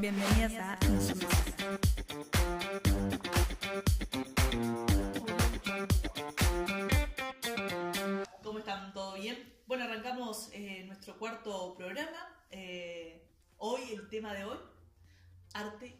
Bienvenidas a. ¿Cómo están? ¿Todo bien? Bueno, arrancamos eh, nuestro cuarto programa. Eh, hoy, el tema de hoy, arte.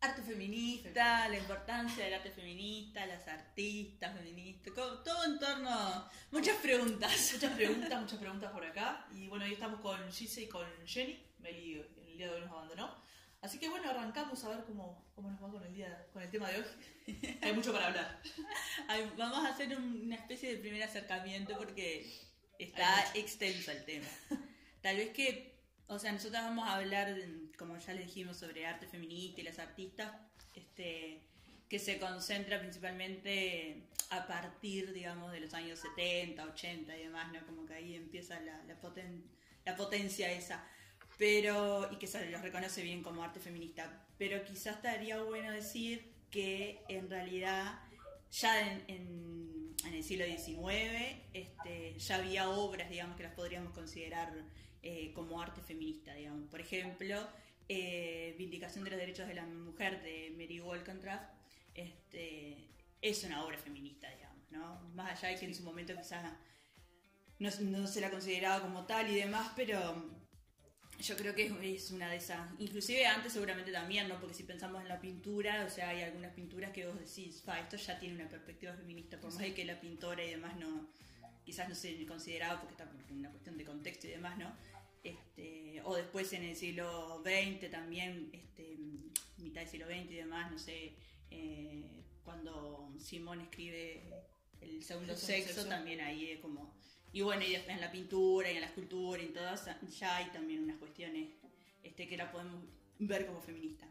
Arte feminista, la importancia del arte feminista, las artistas feministas, todo en torno a muchas preguntas. Muchas preguntas, muchas preguntas por acá. Y bueno, hoy estamos con Gise y con Jenny. Meli el día de hoy nos abandonó. Así que bueno, arrancamos a ver cómo, cómo nos va con el día, con el tema de hoy. Hay mucho para hablar. Ay, Vamos a hacer un- una especie de primer acercamiento porque está extenso el tema. Tal vez que, o sea, nosotros vamos a hablar, como ya le dijimos, sobre arte feminista y las artistas, este, que se concentra principalmente a partir, digamos, de los años 70, 80 y demás, ¿no? Como que ahí empieza la, la, poten- la potencia esa. Pero, y que se los reconoce bien como arte feminista. Pero quizás estaría bueno decir que en realidad ya en, en- en el siglo XIX este, ya había obras, digamos, que las podríamos considerar eh, como arte feminista, digamos. Por ejemplo, eh, Vindicación de los Derechos de la Mujer de Mary Wollstonecraft este, es una obra feminista, digamos, ¿no? Más allá de que en su momento quizás no, no se la consideraba como tal y demás, pero yo creo que es, una de esas, inclusive antes seguramente también, ¿no? Porque si pensamos en la pintura, o sea, hay algunas pinturas que vos decís, fa, esto ya tiene una perspectiva feminista, por más de que la pintora y demás no, quizás no se consideraba porque está por una cuestión de contexto y demás, ¿no? Este, o después en el siglo XX también, este, mitad del siglo XX y demás, no sé, eh, cuando Simón escribe el segundo El segundo sexo, sexo. también ahí es como... Y bueno, y después en la pintura y en la escultura y en todas, ya hay también unas cuestiones este, que la podemos ver como feminista.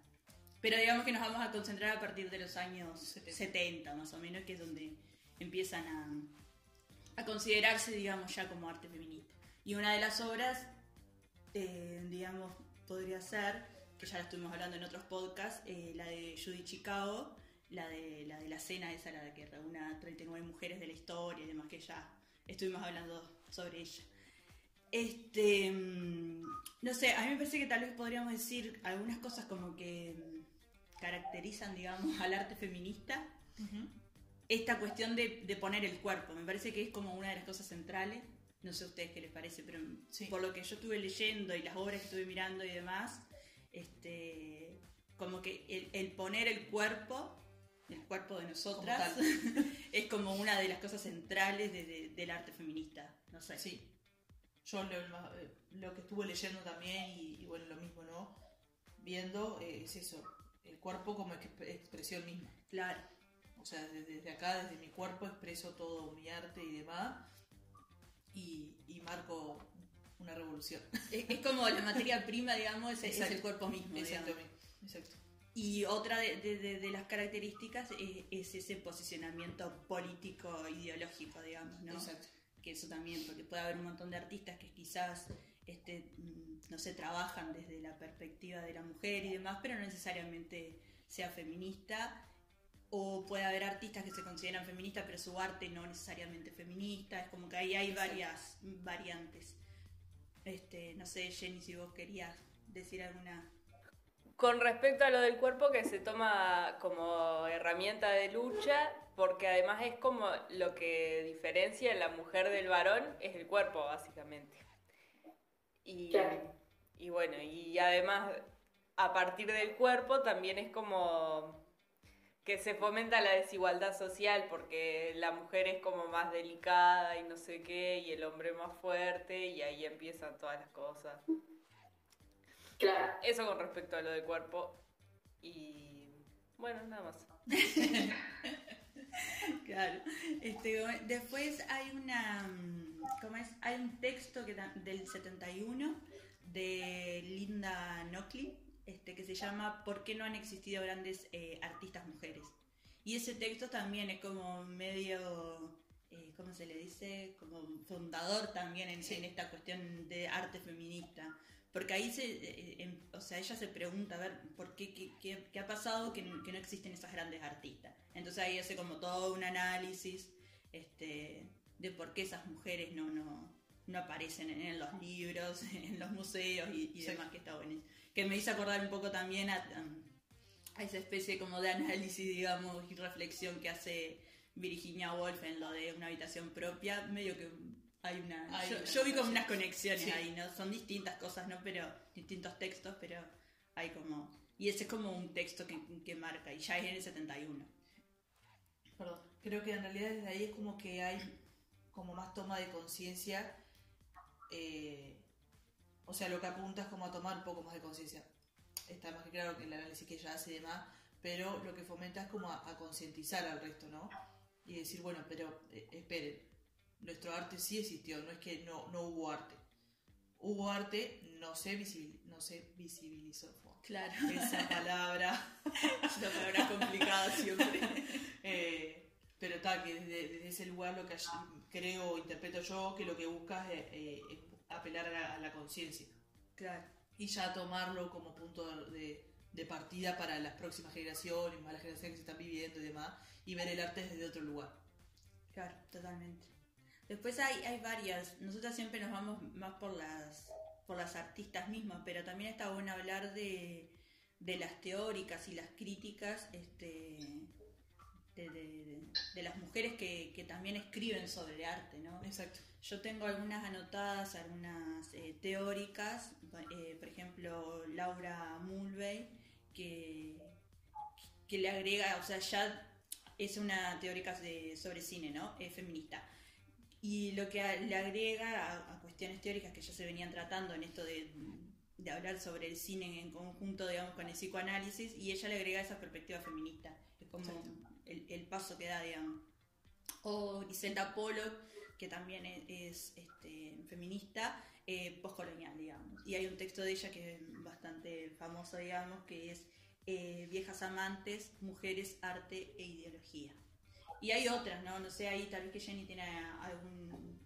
Pero digamos que nos vamos a concentrar a partir de los años 70. 70, más o menos, que es donde empiezan a, a considerarse, digamos, ya como arte feminista. Y una de las obras, eh, digamos, podría ser, que ya la estuvimos hablando en otros podcasts, eh, la de Judy Chicago, la de, la de la cena esa, la de que reúne a 39 mujeres de la historia y demás, que ya estuvimos hablando sobre ella. Este, mm, no sé, a mí me parece que tal vez podríamos decir algunas cosas como que mm, caracterizan, digamos, al arte feminista. Esta cuestión de, de poner el cuerpo, me parece que es como una de las cosas centrales. No sé a ustedes qué les parece, pero Sí. por lo que yo estuve leyendo y las obras que estuve mirando y demás, este, como que el, el poner el cuerpo, el cuerpo de nosotras, Como es como una de las cosas centrales de- de- del arte feminista. No sé. Sí. Yo lo, eh, lo que estuve leyendo también, y, y bueno, lo mismo, ¿no? Viendo, eh, es eso, el cuerpo como exp- expresión misma. Claro. O sea, desde, desde acá, desde mi cuerpo, expreso todo mi arte y demás, y, y marco una revolución. Es, es como la materia prima, digamos, es, el cuerpo mismo. digamos. Exacto. Y otra de, de- de- de las características es, es ese posicionamiento político ideológico, digamos, ¿no? Exacto. Que eso también, porque puede haber un montón de artistas que quizás, este, no sé, trabajan desde la perspectiva de la mujer y demás, pero no necesariamente sea feminista. O puede haber artistas que se consideran feministas, pero su arte no necesariamente feminista. Es como que ahí hay Exacto. varias variantes. Este, no sé, Jenny, si vos querías decir alguna Con respecto a lo del cuerpo que se toma como herramienta de lucha, porque además es como lo que diferencia a la mujer del varón es el cuerpo, básicamente. Y, Claro. y bueno, y además a partir del cuerpo también es como que se fomenta la desigualdad social, porque la mujer es como más delicada y no sé qué, y el hombre más fuerte, y ahí empiezan todas las cosas. Claro. Eso con respecto a lo del cuerpo. Y bueno, nada más. Claro. Este, después hay una. mm, ¿Cómo es? Hay un texto que, del 71 de Linda Nochlin este, que se llama ¿Por qué no han existido grandes eh, artistas mujeres? Y ese texto también es como medio. eh, ¿Cómo se le dice? Como fundador también en, en esta cuestión de arte feminista. Porque ahí se, eh, em- o sea, ella se pregunta, a ver, ¿por qué, qué, qué- qué ha pasado que, que no existen esas grandes artistas? Entonces ahí hace como todo un análisis este, de por qué esas mujeres no, no, no aparecen en, los libros, en los museos y, demás, que está bueno. Que me hizo acordar un poco también a, a esa especie como de análisis, digamos, y reflexión que hace Virginia Woolf en lo de una habitación propia, medio que hay una... yo, vi como unas conexiones ahí, ¿no? Son distintas cosas, ¿no? Pero distintos textos, pero hay como... Y ese es como un texto que, que marca, y ya es en el 71. Perdón, creo que en realidad desde ahí es como que hay como más toma de conciencia, eh, o sea, lo que apunta es como a tomar un poco más de conciencia. Está más que claro que el análisis que ella hace y demás, pero lo que fomenta es como a, concientizar al resto, ¿no? Y decir, bueno, pero eh, esperen, nuestro arte sí existió, no es que no, no hubo arte. Hubo arte, no se, no se visibilizó. Claro. Esa palabra. es una palabra complicada siempre. eh, pero está, que desde, ese lugar lo que creo, interpreto yo, que lo que buscas es, eh, apelar a la, conciencia. Claro. Y ya tomarlo como punto de, partida para las próximas generaciones, más las generaciones que se están viviendo y demás, y ver el arte desde otro lugar. Claro, totalmente. Después hay, hay varias, nosotros siempre nos vamos más por las, por las artistas mismas, pero también está bueno hablar de, de las teóricas y las críticas este, de, las mujeres que, también escriben sobre arte, ¿no? Exacto. Yo tengo algunas anotadas, algunas eh, teóricas, eh, por ejemplo, Laura Mulvey, que, que le agrega, o sea, ya es una teórica sobre cine, ¿no? Es feminista. Y lo que le agrega a, cuestiones teóricas que ya se venían tratando en esto de, de hablar sobre el cine en conjunto, digamos, con el psicoanálisis, y ella le agrega esa perspectiva feminista. Es como el, paso que da, digamos. O Griselda Pollock, que también es, este, feminista, eh, postcolonial, digamos. Y hay un texto de ella que es bastante famoso, digamos, que es eh, Viejas amantes, mujeres, arte e ideología. Y hay otras, ¿no? No sé, ahí tal vez que Jenny tiene algún,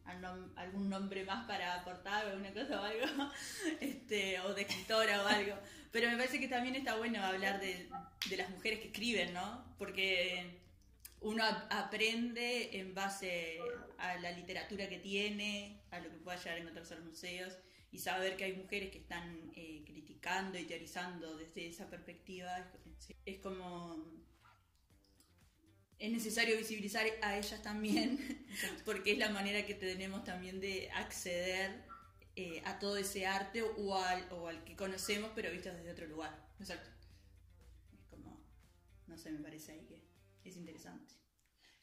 algún nombre más para aportar, alguna cosa o algo, este, o de escritora o algo. Pero me parece que también está bueno hablar de, de las mujeres que escriben, ¿no? Porque uno aprende en base a la literatura que tiene, a lo que pueda llegar a encontrarse a los museos, y saber que hay mujeres que están eh, criticando y teorizando desde esa perspectiva es, como es necesario visibilizar a ellas también porque es la manera que tenemos también de acceder eh, a todo ese arte o al, o al que conocemos pero visto desde otro lugar. Exacto. Es como, no sé, me parece ahí que es interesante.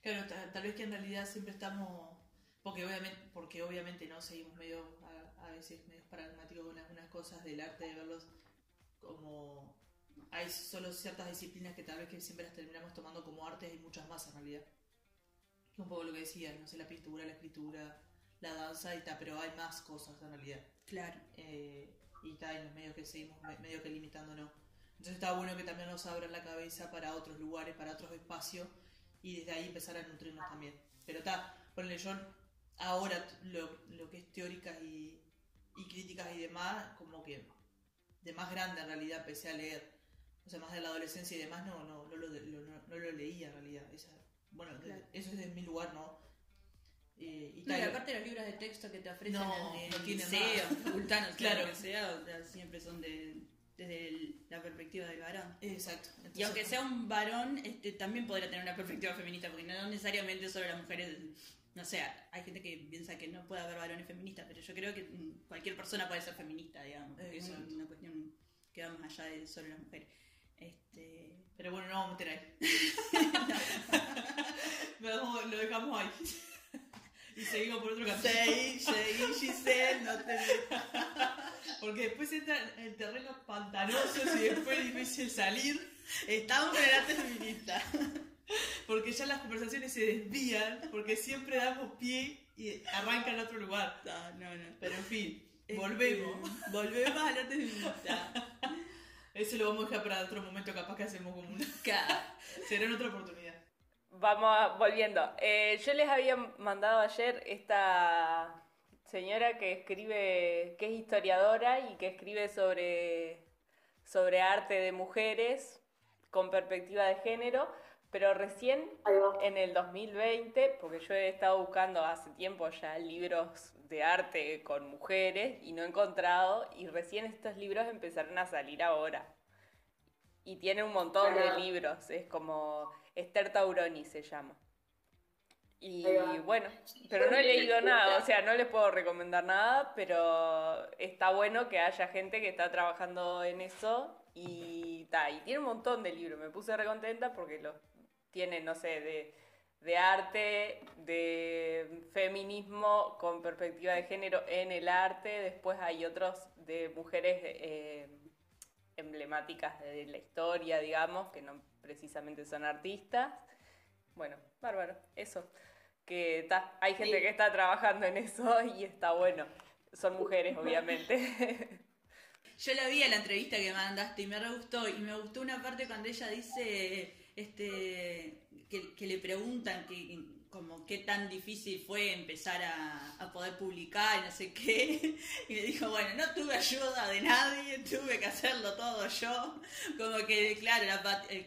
Claro, tal, vez que en realidad siempre estamos, porque obviamente, porque obviamente no seguimos medio, a, veces medio pragmáticos con algunas cosas del arte, de verlos como hay solo ciertas disciplinas que tal vez que siempre las terminamos tomando como arte y muchas más en realidad. Un poco lo que decía, no sé, la pintura, la escritura, la danza y tal, pero hay más cosas en realidad. Claro. Eh, y está en los medios que seguimos medio que limitándonos. Entonces está bueno que también nos abran la cabeza para otros lugares, para otros espacios y desde ahí empezar a nutrirnos también. Pero está, ponle yo ahora lo, lo que es teóricas y, y, críticas y demás, como que de más grande en realidad empecé a leer. O sea, más de la adolescencia y demás no, no, no, lo, no, lo leía en realidad. bueno, eso es de mi lugar, ¿no? Eh, y, no, y aparte los libros de texto que te ofrecen en el liceo, facultad, claro. que sea, siempre son de, desde la perspectiva del varón. Exacto. y aunque sea un varón, este, también podrá tener una perspectiva feminista, porque no necesariamente solo las mujeres, no sé, hay gente que piensa que no puede haber varones feministas, pero yo creo que mm, cualquier persona puede ser feminista, digamos. Es una cuestión que va más allá de solo las mujeres. Este... Pero bueno, no vamos a meter ahí. lo dejamos ahí. Y seguimos por otro camino. Seguí, seguí, Giselle, no te Porque después entra en terrenos pantanosos y después es difícil salir. Estamos en el arte feminista. Porque ya las conversaciones se desvían, porque siempre damos pie y arrancan en otro lugar. No, no, no. Pero en fin, volvemos. volvemos al arte feminista. Eso lo vamos a dejar para otro momento, capaz que hacemos como una. Será en otra oportunidad. Vamos volviendo. Eh, yo les había mandado ayer esta señora que escribe, que es historiadora y que escribe sobre, sobre arte de mujeres con perspectiva de género, Pero recién en el 2020, porque yo he estado buscando hace tiempo ya libros de arte con mujeres y no he encontrado, y recién estos libros empezaron a salir ahora. Y tiene un montón de libros, es como Esther Tauroni se llama. Y bueno, pero no he leído nada, o sea, no les puedo recomendar nada, pero está bueno que haya gente que está trabajando en eso y ta, y tiene un montón de libros. Me puse recontenta porque los tiene, no sé, de, de arte, de feminismo con perspectiva de género en el arte, después hay otros de mujeres eh, emblemáticas de la historia, digamos, que no precisamente son artistas. Bueno, bárbaro, eso. Que ta, hay gente Sí. que está trabajando en eso y está bueno. Son mujeres, obviamente. Yo la vi a la entrevista que mandaste y me re gustó. Y me gustó una parte cuando ella dice este que, que le preguntan que, como qué tan difícil fue empezar a, a poder publicar no sé qué. Y le dijo, bueno, no tuve ayuda de nadie, tuve que hacerlo todo yo. Como que, claro, la eh,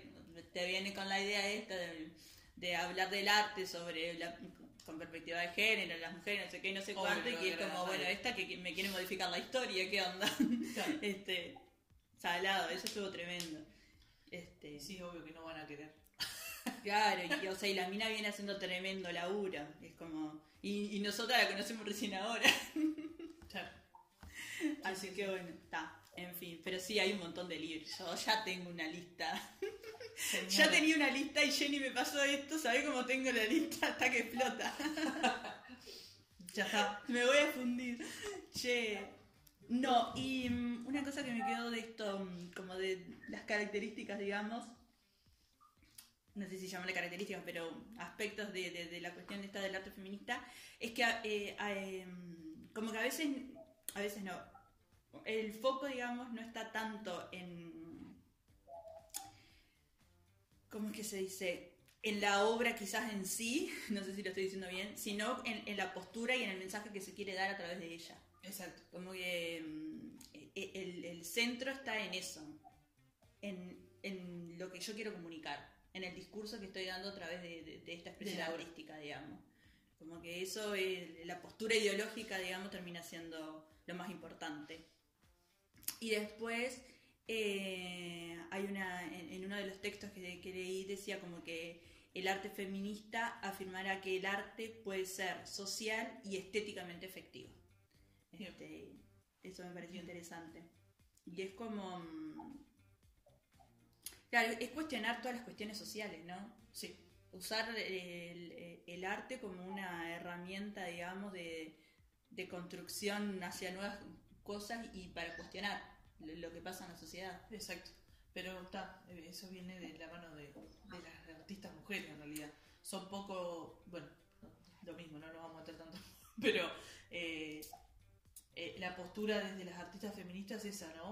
te viene con la idea esta de, de hablar del arte sobre la, con perspectiva de género, las mujeres, no sé qué, no sé cuánto, y es como, bueno, esta que que me quiere modificar la historia, ¿qué onda? Claro. este, salado, eso estuvo tremendo. Este, Sí, obvio que no van a querer. Claro, y, o sea, y la mina viene haciendo tremendo laburo. Es como. Y, y nosotras la conocemos recién ahora. Claro. Así que bueno, está. En fin, pero sí hay un montón de libros. Yo ya tengo una lista. Señora. Ya tenía una lista y Jenny me pasó esto. ¿Sabés cómo tengo la lista? Hasta que explota. Ya está. Me voy a fundir. Che. No, y mm, una cosa que me quedó de esto, mm, como de las características, digamos. No sé si llamarle características, pero aspectos de, de- de la cuestión esta del arte feminista, es que eh, eh, como que a veces, a veces no, el foco, digamos, no está tanto en, ¿cómo es que se dice? En la obra quizás en sí, no sé si lo estoy diciendo bien, sino en, en la postura y en el mensaje que se quiere dar a través de ella. Exacto. Como que mm, e- el, el centro está en eso, en, en lo que yo quiero comunicar, en el discurso que estoy dando a través de, de- de esta expresión artística, digamos. Como que eso, es- la postura ideológica, digamos, termina siendo lo más importante. Y después, eh, hay una, en, en uno de los textos que, que leí decía como que el arte feminista afirmará que el arte puede ser social y estéticamente efectivo. Este, eso me pareció interesante. Y es como... mm, Claro, es cuestionar todas las cuestiones sociales, ¿no? Sí. Usar el, el arte como una herramienta, digamos, de, de construcción hacia nuevas cosas y para cuestionar lo, lo que pasa en la sociedad. Exacto. Pero está, eso viene de la mano de, de las artistas mujeres en realidad. Son poco, bueno, no, lo mismo, no nos vamos a meter tanto, pero eh, eh, la postura desde las artistas feministas es esa, ¿no?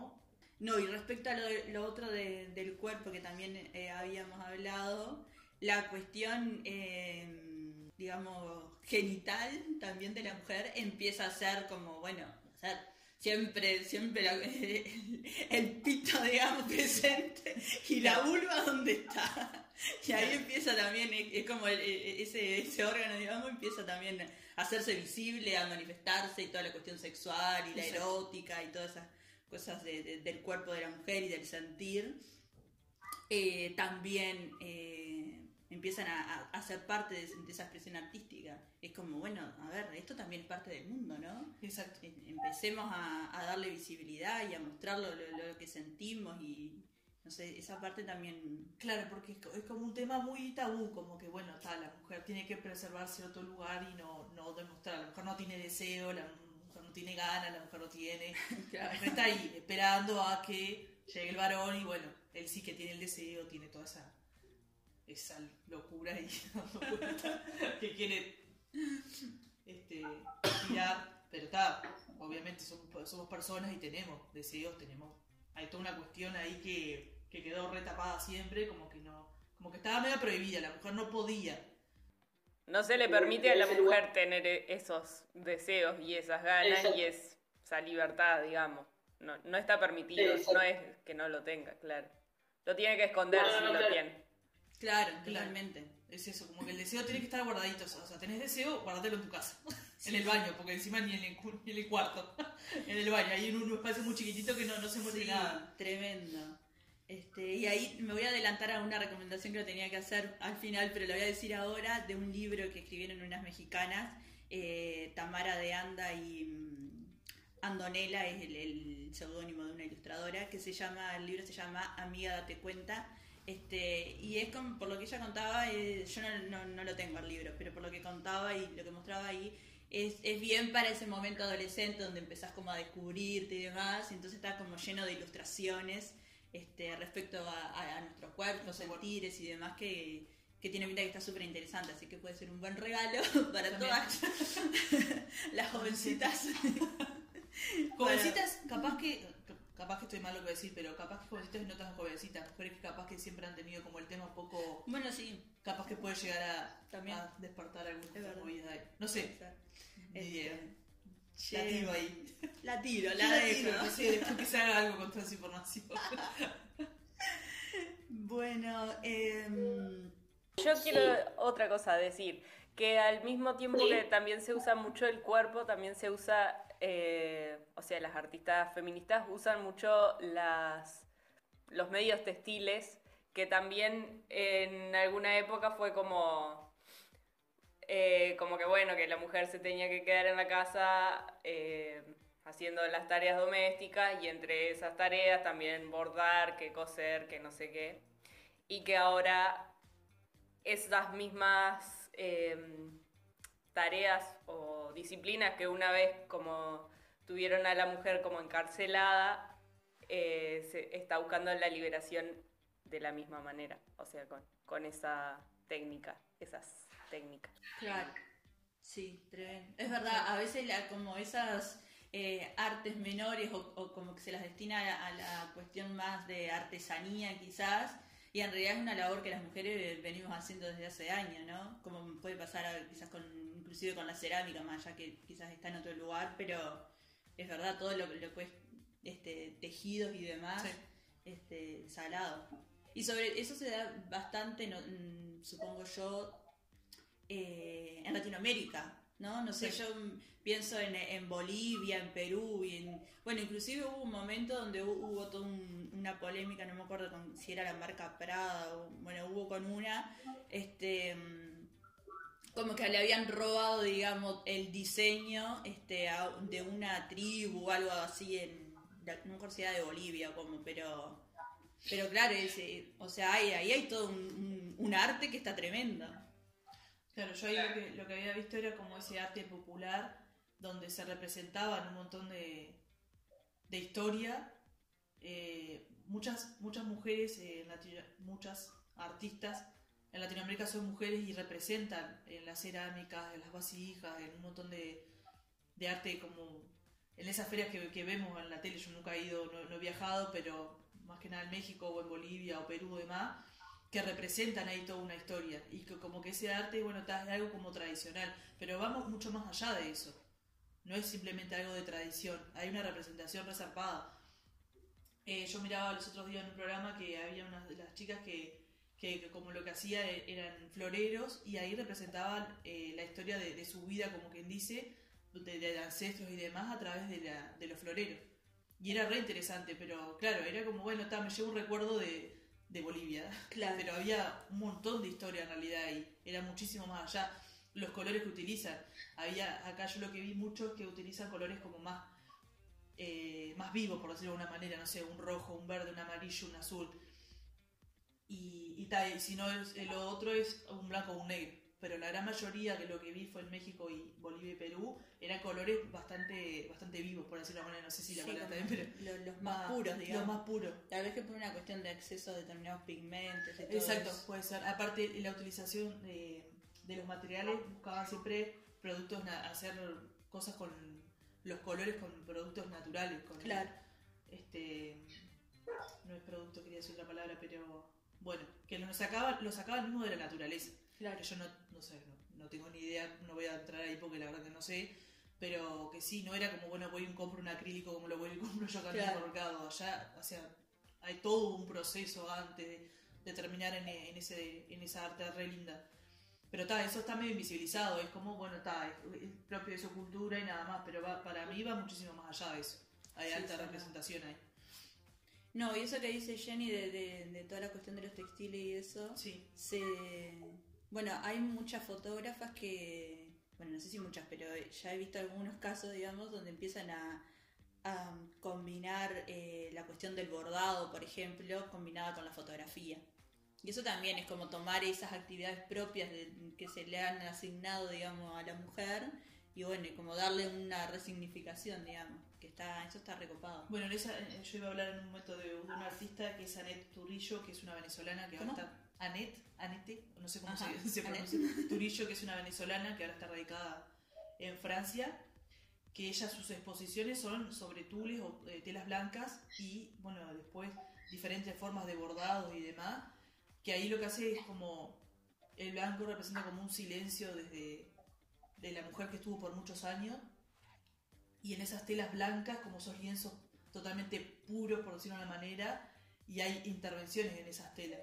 No, y respecto a lo, otro de- del cuerpo que también eh, habíamos hablado, la cuestión, eh, digamos, genital también de la mujer empieza a ser como, bueno, o sea, siempre, siempre la- el, pito, digamos, presente y la vulva donde está. Y ahí empieza también, es, como el- el- ese, ese órgano, digamos, empieza también a hacerse visible, a manifestarse y toda la cuestión sexual y la erótica y todas esas cosas de- de- del cuerpo de la mujer y del sentir, eh, también eh, empiezan a, a- a ser parte de, de esa expresión artística. Es como, bueno, a ver, esto también es parte del mundo, ¿no? Exacto. Em- Empecemos a, a darle visibilidad y a mostrar lo, lo- lo que sentimos y, no sé, esa parte también... Claro, porque es, es como un tema muy tabú, como que bueno, está, la mujer tiene que preservar cierto lugar y no, no demostrar, la mujer no tiene deseo, la mujer no tiene ganas, la mujer no tiene, la mujer está ahí esperando a que llegue el varón y bueno, él sí que tiene el deseo, tiene toda esa, esa locura y que quiere este, tirar, pero está, obviamente somos, somos personas y tenemos deseos, tenemos, hay toda una cuestión ahí que, que quedó retapada siempre, como que no, como que estaba medio prohibida, la mujer no podía. No se le permite a la mujer tener e- esos deseos y esas ganas Exacto. y es- esa libertad, digamos. No, no está permitido, Exacto. no es que no lo tenga, claro. Lo tiene que esconder No, no, si no, lo claro. tiene. Claro, Claro. totalmente. Es eso, como que el deseo tiene que estar guardadito. O sea, tenés deseo, guardatelo en tu casa. en el baño, porque encima ni en el, ni en el cuarto. en el baño, ahí en un espacio muy chiquitito que no, no se Sí, nada. tremendo. Este, y ahí me voy a adelantar a una recomendación que lo tenía que hacer al final, pero lo voy a decir ahora, de un libro que escribieron unas mexicanas, eh, Tamara de Anda y mm, Andonela es el, el seudónimo de una ilustradora, que se llama, el libro se llama Amiga Date Cuenta. Este, y es como, por lo que ella contaba, eh, yo no, no- no lo tengo el libro, pero por lo que contaba y lo que mostraba ahí, es, es bien para ese momento adolescente donde empezás como a descubrirte y demás, y entonces está como lleno de ilustraciones este, respecto a, a- a nuestros cuerpos, sentires y demás que, que tiene pinta que está súper interesante, así que puede ser un buen regalo para También. todas las jovencitas. Jovencitas, capaz que. Capaz que estoy mal lo que voy a decir, pero capaz que jovencitas y no tan jovencitas. Mujeres que capaz que siempre han tenido como el tema un poco. Bueno, sí, Capaz que puede llegar a, También. a despertar algunas movidas ahí. No sé, ni Este, idea. che, La tiro ahí. La tiro, la tiro, dejo. no sé, después que se haga algo con toda esa información. Bueno, em, Yo quiero otra cosa decir, que al mismo tiempo que también se usa mucho el cuerpo, también se usa, eh, o sea, las artistas feministas usan mucho los medios textiles, que también en alguna época fue como, eh, como que bueno, que la mujer se tenía que quedar en la casa eh, haciendo las tareas domésticas y entre esas tareas también bordar, que coser, que no sé qué. Y que ahora esas mismas tareas o disciplinas que una vez como tuvieron a la mujer como encarcelada, eh, se está buscando la liberación de la misma manera, o sea, con, con esa técnica, esas técnicas. Claro, sí, tremendo. Es verdad, a veces la, como esas eh, artes menores o, o como que se las destina a, a la cuestión más de artesanía quizás, y en realidad es una labor que las mujeres venimos haciendo desde hace años, ¿no? Como puede pasar quizás con, inclusive con la cerámica, más allá que quizás está en otro lugar, pero es verdad, todo lo, lo que es este, tejidos y demás, Sí. este, salado. Y sobre eso se da bastante, no- mm, supongo yo, eh, en Latinoamérica, ¿no? No sé, Sí. yo pienso en, en Bolivia, en Perú, y en, bueno, inclusive hubo un momento donde hu- hubo toda un- una polémica, no me acuerdo con, si era la marca Prada, o, bueno, hubo con una, este, mm, como que le habían robado, digamos, el diseño este, de una tribu o algo así en, la- no me de Bolivia como, pero... Pero claro, ese, o sea, ahí hay todo un, arte que está tremendo. Claro, yo ahí lo que, lo que había visto era como ese arte popular donde se representaban un montón de, de historia. Eh, muchas, muchas mujeres, eh, muchas artistas en Latinoamérica son mujeres y representan en las cerámicas, en las vasijas, en un montón de, arte como en esas ferias que, vemos en la tele. Yo nunca he ido, no, he viajado, pero más que nada en México o en Bolivia o Perú o demás que representan ahí toda una historia y que como que ese arte, bueno, es algo como tradicional, pero vamos mucho más allá de eso. No es simplemente algo de tradición, hay una representación resarpada. Eh, yo miraba los otros días en un programa que había unas de las chicas que, que, que como lo que hacía e- eran floreros y ahí representaban eh, la historia de, de su vida, como quien dice, de, de ancestros y demás a través de, la, de los floreros. Y era re interesante, pero claro, era como, bueno, está, me llevo un recuerdo de, de Bolivia. Claro. Pero había un montón de historia en realidad ahí. Era muchísimo más allá. Los colores que utilizan. Había, acá yo lo que vi mucho es que utilizan colores como más, eh, más vivos, por decirlo de alguna manera. No sé, un rojo, un verde, un amarillo, un azul. Y, y, ta, y si no, es, lo otro es un blanco o un negro. Pero la gran mayoría que lo que vi fue en México y Bolivia y Perú eran colores bastante bastante vivos, por decirlo de manera. No sé si la Sí, palabra está bien, pero lo- los más puros, digamos. Los más puros. Tal vez que por una cuestión de acceso a determinados pigmentos. y todo Exacto, eso. puede ser. Aparte, la utilización de, de los materiales buscaban siempre productos, hacer cosas con los colores con productos naturales. Con, Claro. Este, no es producto, quería decir otra palabra, pero bueno, que lo sacaban, lo sacaban mismo de la naturaleza. Claro. Que yo no, no sé, no, no tengo ni idea, no voy a entrar ahí porque la verdad que no sé. Pero que sí, no era como, bueno, voy y compro un acrílico como lo voy y compro yo acá en el mercado. Allá, o sea, hay todo un proceso antes de, de terminar en, en ese, en esa arte re linda. Pero está, eso está medio invisibilizado, es como, bueno, está, es, es propio de su cultura y nada más, pero va, para mí va muchísimo más allá de eso. Hay Sí, alta sí, representación ahí. No, y eso que dice Jenny de, de, de toda la cuestión de los textiles y eso, Sí, se... Bueno, hay muchas fotógrafas que, bueno, no sé si muchas, pero ya he visto algunos casos, digamos, donde empiezan a, a combinar eh, la cuestión del bordado, por ejemplo, combinada con la fotografía. Y eso también es como tomar esas actividades propias de- que se le han asignado, digamos, a la mujer y bueno, y como darle una resignificación, digamos, está, eso está recopado. Bueno, en esa, yo iba a hablar en un momento de, de una artista que es Anet Turillo, que es una venezolana que ahora ¿Cómo? está. Anet, Anete, no sé cómo Ajá, se, se pronuncia. Turillo, que es una venezolana que ahora está radicada en Francia. Que ella, sus exposiciones son sobre tules o eh, telas blancas y, bueno, después diferentes formas de bordados y demás. Que ahí lo que hace es como. El blanco representa como un silencio desde. de la mujer que estuvo por muchos años y en esas telas blancas, como esos lienzos totalmente puros, por decirlo de una manera, y hay intervenciones en esas telas.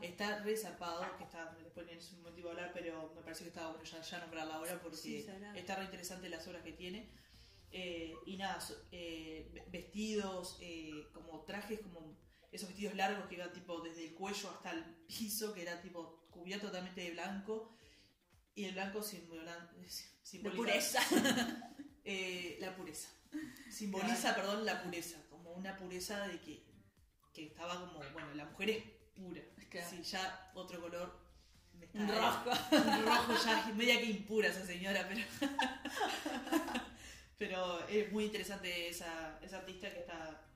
Está re zarpado, que está, después en ese momento iba a hablar, pero me parece que estaba bueno ya, ya nombrarla ahora porque Sí, está re interesante las obras que tiene. Eh, y nada, eh, ve- vestidos, eh, como trajes, como esos vestidos largos que iban tipo desde el cuello hasta el piso, que era tipo cubierto totalmente de blanco. Y el blanco simbola- De simboliza pureza. eh, la pureza. Simboliza, perdón, la pureza, como una pureza de que, que estaba como, bueno, la mujer es pura. Claro. Sí, ya otro color. me está- Un rojo. Un rojo ya, media que impura esa señora, pero. pero es muy interesante esa, esa artista que está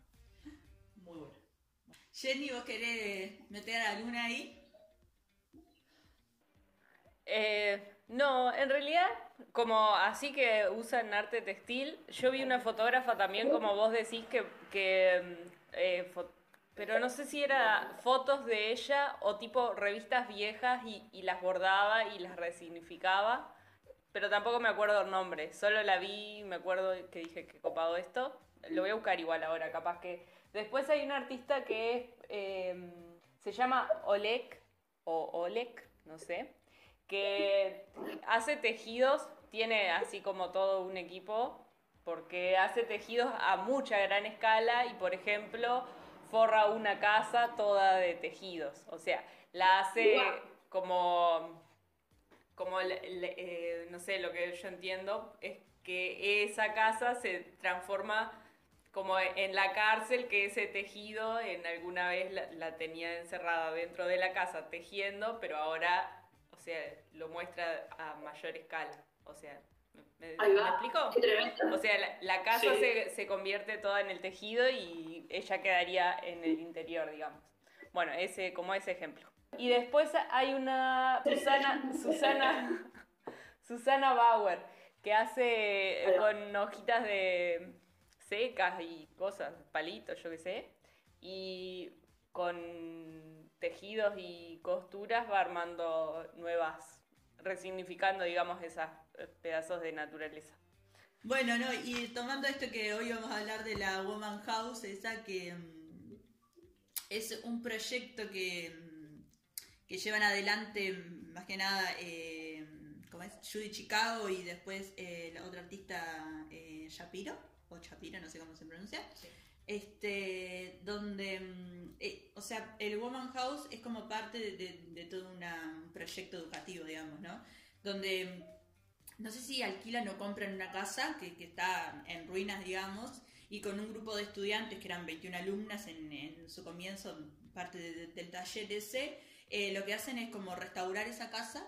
muy buena. Jenny, ¿vos querés meter alguna ahí? Eh, no, en realidad, como así que usan arte textil, yo vi una fotógrafa también, como vos decís, que, que eh, pero no sé si era fotos de ella o tipo revistas viejas y, y las bordaba y las resignificaba, pero tampoco me acuerdo el nombre, solo la vi, me acuerdo que dije que copado esto, lo voy a buscar igual ahora, capaz que... Después hay un artista que es, eh, se llama Oleg, o Oleg, no sé, que hace tejidos, tiene así como todo un equipo, porque hace tejidos a mucha gran escala y, por ejemplo, forra una casa toda de tejidos. O sea, la hace como, como eh, no sé, lo que yo entiendo es que esa casa se transforma como en la cárcel, que ese tejido en alguna vez la, la tenía encerrada dentro de la casa tejiendo, pero ahora, sea, lo muestra a mayor escala. O sea, ¿me, me- Ahí me va. explico? Qué tremendo. O sea, la, la casa Sí. se, se convierte toda en el tejido y ella quedaría en el interior, digamos. Bueno, ese, como ese ejemplo. Y después hay una Susana, Susana, Susana Bauer, que hace con hojitas de secas y cosas, palitos, yo qué sé, y con tejidos y costuras va armando nuevas, resignificando, digamos, esos pedazos de naturaleza. Bueno, no, y tomando esto que hoy vamos a hablar de la Woman House, esa que mm, es un proyecto que, mm, que llevan adelante mm, más que nada, eh, ¿cómo es? Judy Chicago y después eh, la otra artista eh, Shapiro, o Shapiro, no sé cómo se pronuncia. Sí. Este, donde, mm, eh, o sea, el Woman House es como parte de, de- todo un proyecto educativo, digamos, ¿no? Donde mm, no sé si alquilan o compran una casa que, que está en ruinas, digamos, y con un grupo de estudiantes que eran 21 alumnas en, en su comienzo, parte de- de- del taller ese, eh, lo que hacen es como restaurar esa casa,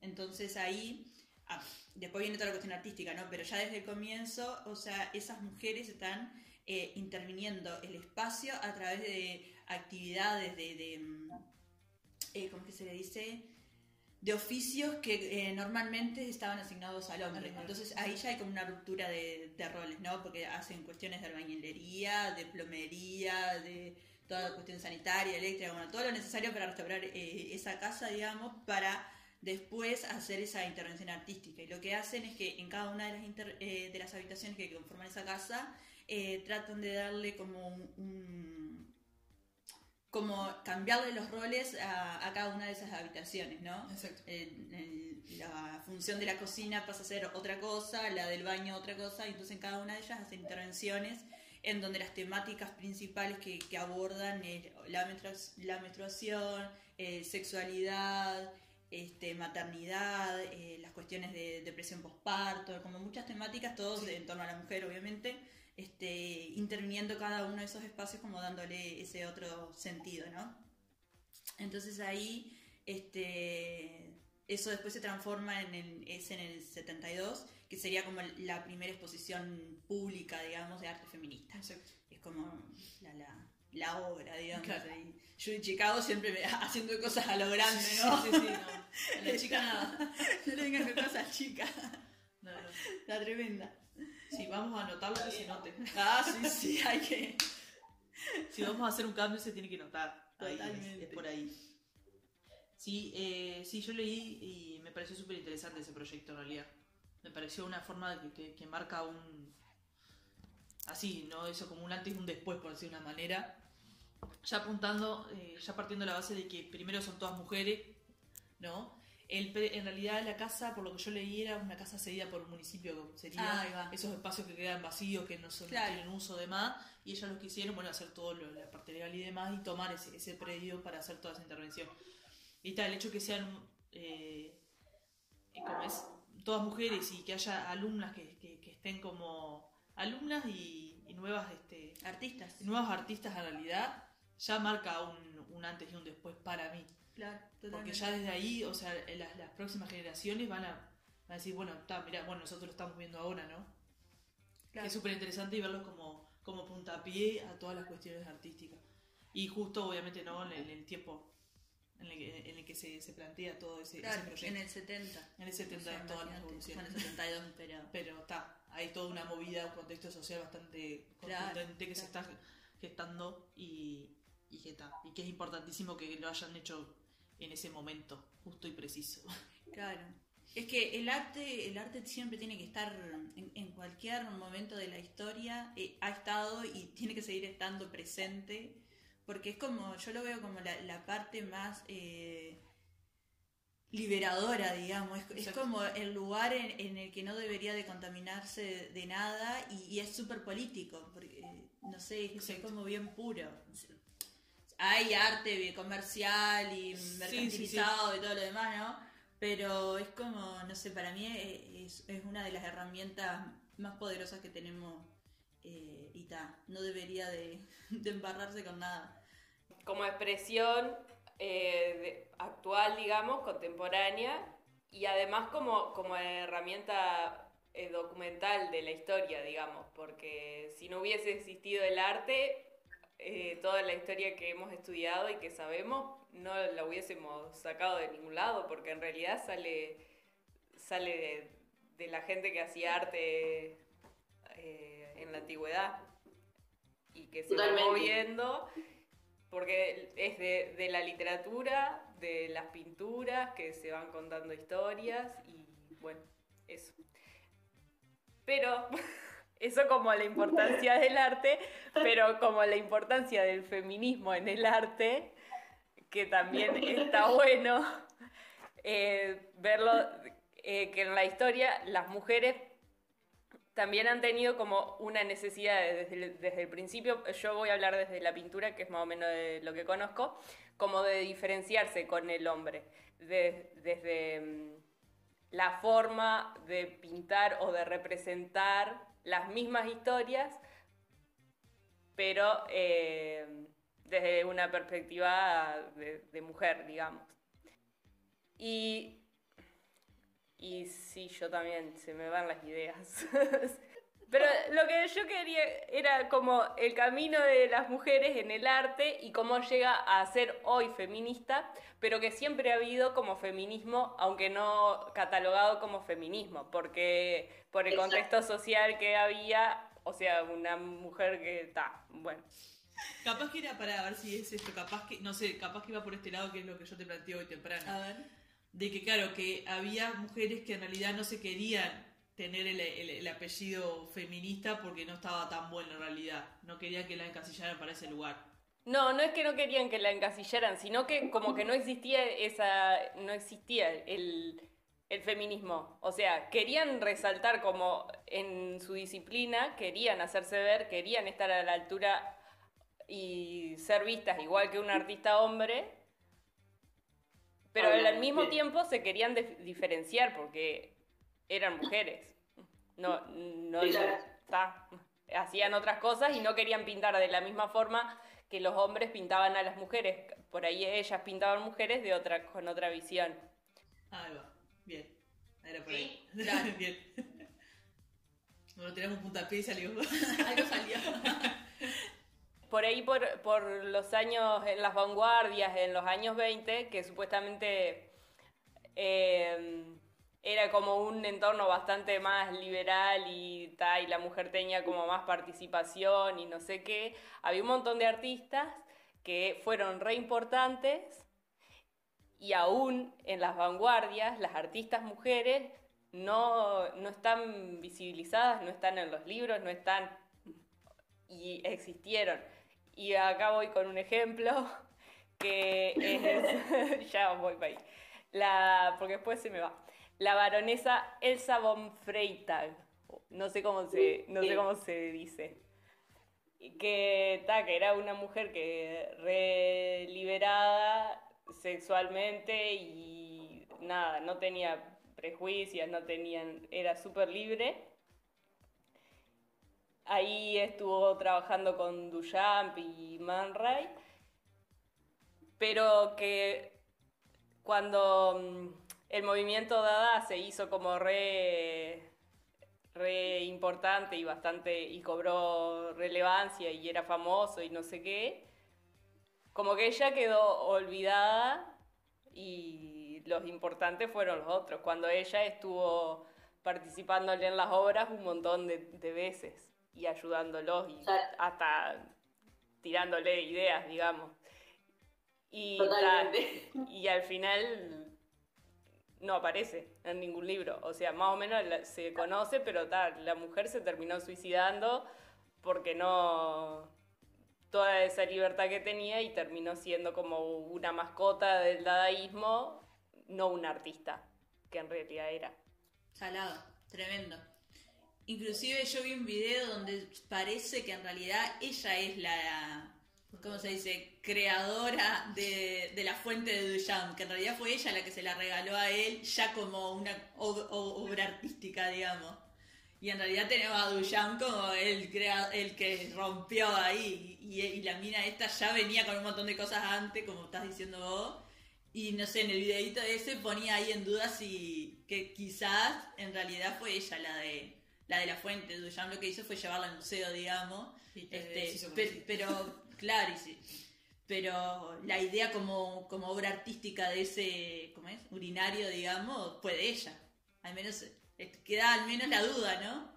entonces ahí, ah, después viene toda la cuestión artística, ¿no? Pero ya desde el comienzo, o sea, esas mujeres están eh, interviniendo el espacio a través de actividades de, de mm, eh, ¿cómo que se le dice? de oficios que eh, normalmente estaban asignados al hombre. Entonces ahí ya hay como una ruptura de, de roles, ¿no? Porque hacen cuestiones de albañilería, de plomería, de toda la cuestión sanitaria, eléctrica, bueno, todo lo necesario para restaurar eh, esa casa, digamos, para después hacer esa intervención artística. Y lo que hacen es que en cada una de las, inter- eh, de las habitaciones que conforman esa casa, eh, tratan de darle como un, un- como cambiarle los roles a, a cada una de esas habitaciones, ¿no? Exacto. El- la función de la cocina pasa a ser otra cosa, la del baño otra cosa, y entonces en cada una de ellas hacen intervenciones en donde las temáticas principales que, que abordan es la, menstrua- la menstruación, eh, sexualidad, este, maternidad, eh, las cuestiones de depresión postparto, como muchas temáticas, todos en torno a la mujer obviamente, este, interviniendo cada uno de esos espacios como dándole ese otro sentido, ¿no? Entonces ahí, este, eso después se transforma en el, es en el 72, que sería como la primera exposición pública, digamos, de arte feminista. Exacto. Es como la, la, la obra, digamos. Claro. Yo en Chicago siempre me, haciendo cosas a lo grande, ¿no? Sí, sí, sí, no. A la chica nada. no le vengan con cosas chicas. No, no. La tremenda. Sí, vamos a anotarlo que se note. Ah, sí, sí, hay que... Si vamos a hacer un cambio se tiene que notar. Ahí, Totalmente. es, es por ahí. Sí, eh, sí, yo leí y me pareció súper interesante ese proyecto en realidad. Me pareció una forma que, que- que marca un... Así, ¿no? Eso como un antes y un después, por decir de una manera. Ya apuntando, eh, ya partiendo de la base de que primero son todas mujeres, ¿no? El, en realidad la casa, por lo que yo leí, era una casa cedida por un municipio, sería Ah, esos espacios que quedan vacíos, que no, son, Claro. tienen uso de más, y ellas lo que hicieron, bueno, hacer todo lo- la parte legal y demás, y tomar ese, ese predio para hacer toda esa intervención. Y está, el hecho que sean, eh, eh, como es, todas mujeres y que haya alumnas que, que- que estén como alumnas y, y nuevas, este, Artistas. nuevos artistas en realidad, ya marca un, un antes y un después para mí. Claro, Porque totalmente. ya desde ahí, o sea, en las, las próximas generaciones van a, van a decir, bueno, está, mira, bueno, nosotros lo estamos viendo ahora, ¿no? Claro. Es súper interesante y verlo como, como puntapié a todas las cuestiones artísticas. Y justo, obviamente, ¿no? En el, en el tiempo en el que, en el que se, se plantea todo ese, ese Claro, proyecto. en el 70. En el 70 O sea, todas las imagínate. evoluciones. Bueno, 72, pero... Pero está, hay toda una movida, un contexto social bastante Claro, contundente que se está gestando y, y que está. Y que es importantísimo que lo hayan hecho en ese momento, justo y preciso. Claro. Es que el arte, el arte siempre tiene que estar en, en cualquier momento de la historia, eh, ha estado y tiene que seguir estando presente, porque es como, yo lo veo como la, la parte más eh, liberadora, digamos, es, como el lugar en, en el que no debería de contaminarse de, de nada y, y es súper político, porque, eh, no sé, es, es como bien puro. Hay arte comercial y sí, sí. mercantilizado y todo lo demás, ¿no? Pero es como, no sé, para mí es, es una de las herramientas más poderosas que tenemos eh, y ta, no debería de, de embarrarse con nada. como expresión eh, de- actual, digamos, contemporánea, y además como, como herramienta eh, documental de la historia, digamos, porque si no hubiese existido el arte, eh, toda la historia que hemos estudiado y que sabemos no la hubiésemos sacado de ningún lado, porque en realidad sale, sale de, de la gente que hacía arte eh, en la antigüedad y que se va moviendo porque es de, de la literatura, de las pinturas, que se van contando historias y bueno, eso. Pero eso como la importancia del arte, pero como la importancia del feminismo en el arte, que también está bueno eh, verlo, eh, que en la historia las mujeres también han tenido como una necesidad de- desde el, desde el principio, yo voy a hablar desde la pintura, que es más o menos lo que conozco, como de diferenciarse con el hombre, de- desde mm, la forma de pintar o de representar las mismas historias, pero eh, desde una perspectiva de, de mujer, digamos. Y y sí, yo también, se me van las ideas. Pero lo que yo quería era como el camino de las mujeres en el arte y cómo llega a ser hoy feminista, pero que siempre ha habido como feminismo, aunque no catalogado como feminismo, porque por el Exacto. contexto social que había, o sea, una mujer que está, bueno. Capaz que era para ver si es esto, capaz que, no sé, capaz que iba por este lado, que es lo que yo te planteo hoy temprano. A ver. De que, claro, que había mujeres que en realidad no se querían tener el, el- el apellido feminista porque no estaba tan bueno en realidad. No querían que la encasillaran para ese lugar. No, no es que no querían que la encasillaran, sino que como que no existía esa, no existía el, el feminismo. O sea, querían resaltar como en su disciplina, querían hacerse ver, querían estar a la altura y ser vistas igual que un artista hombre, pero al mismo tiempo se querían dif- diferenciar porque eran mujeres. No, no, Claro. ta, hacían otras cosas y no querían pintar de la misma forma que los hombres pintaban a las mujeres. Por ahí ellas pintaban mujeres de otra, con otra visión. Ahí va. Bien. Era por ahí. Sí, claro. Bien. Bueno, tenemos un puntapié y salió. Algo salió. Por ahí, por, por los años, en las vanguardias, en los años 20, que supuestamente eh, era como un entorno bastante más liberal y, ta, y la mujer tenía como más participación y no sé qué, había un montón de artistas que fueron re importantes y aún en las vanguardias las artistas mujeres no, no están visibilizadas, no están en los libros, no están y existieron. Y acá voy con un ejemplo que es, ya voy para ahí, la, porque después se me va. La baronesa Elsa von Freytag, no sé cómo se, no sé cómo se dice, Y que, ta, que era una mujer que re liberada sexualmente y nada, no tenía prejuicios, no tenían, era súper libre. Ahí estuvo trabajando con Duchamp y Man Ray, pero que cuando mm, el movimiento Dada se hizo como re, re importante y bastante y cobró relevancia y era famoso y no sé qué, como que ella quedó olvidada y los importantes fueron los otros, cuando ella estuvo participándole en las obras un montón de, de veces y ayudándolos y Claro. hasta tirándole ideas, digamos. Y, Totalmente. ta- y al final no aparece en ningún libro. O sea, más o menos se conoce, pero ta, la mujer se terminó suicidando porque no toda esa libertad que tenía y terminó siendo como una mascota del dadaísmo, no un artista, que en realidad era. Salado, tremendo. Inclusive yo vi un video donde parece que en realidad ella es la, ¿cómo se dice? Creadora de, de la fuente de Duchamp, que en realidad fue ella la que se la regaló a él ya como una ob- ob- obra artística, digamos. Y en realidad tenemos a Duchamp como el, crea- el que rompió ahí. Y, y la mina esta ya venía con un montón de cosas antes, como estás diciendo vos. Y no sé, en el videito ese ponía ahí en duda si que quizás en realidad fue ella la de la de la fuente. Duchamp lo que hizo fue llevarla al museo, digamos. Te- Este, pe- pero, claro, y sí. Pero la idea como, obra artística de ese. Urinario, digamos, fue de ella. Al menos, eh, queda al menos la duda, ¿no?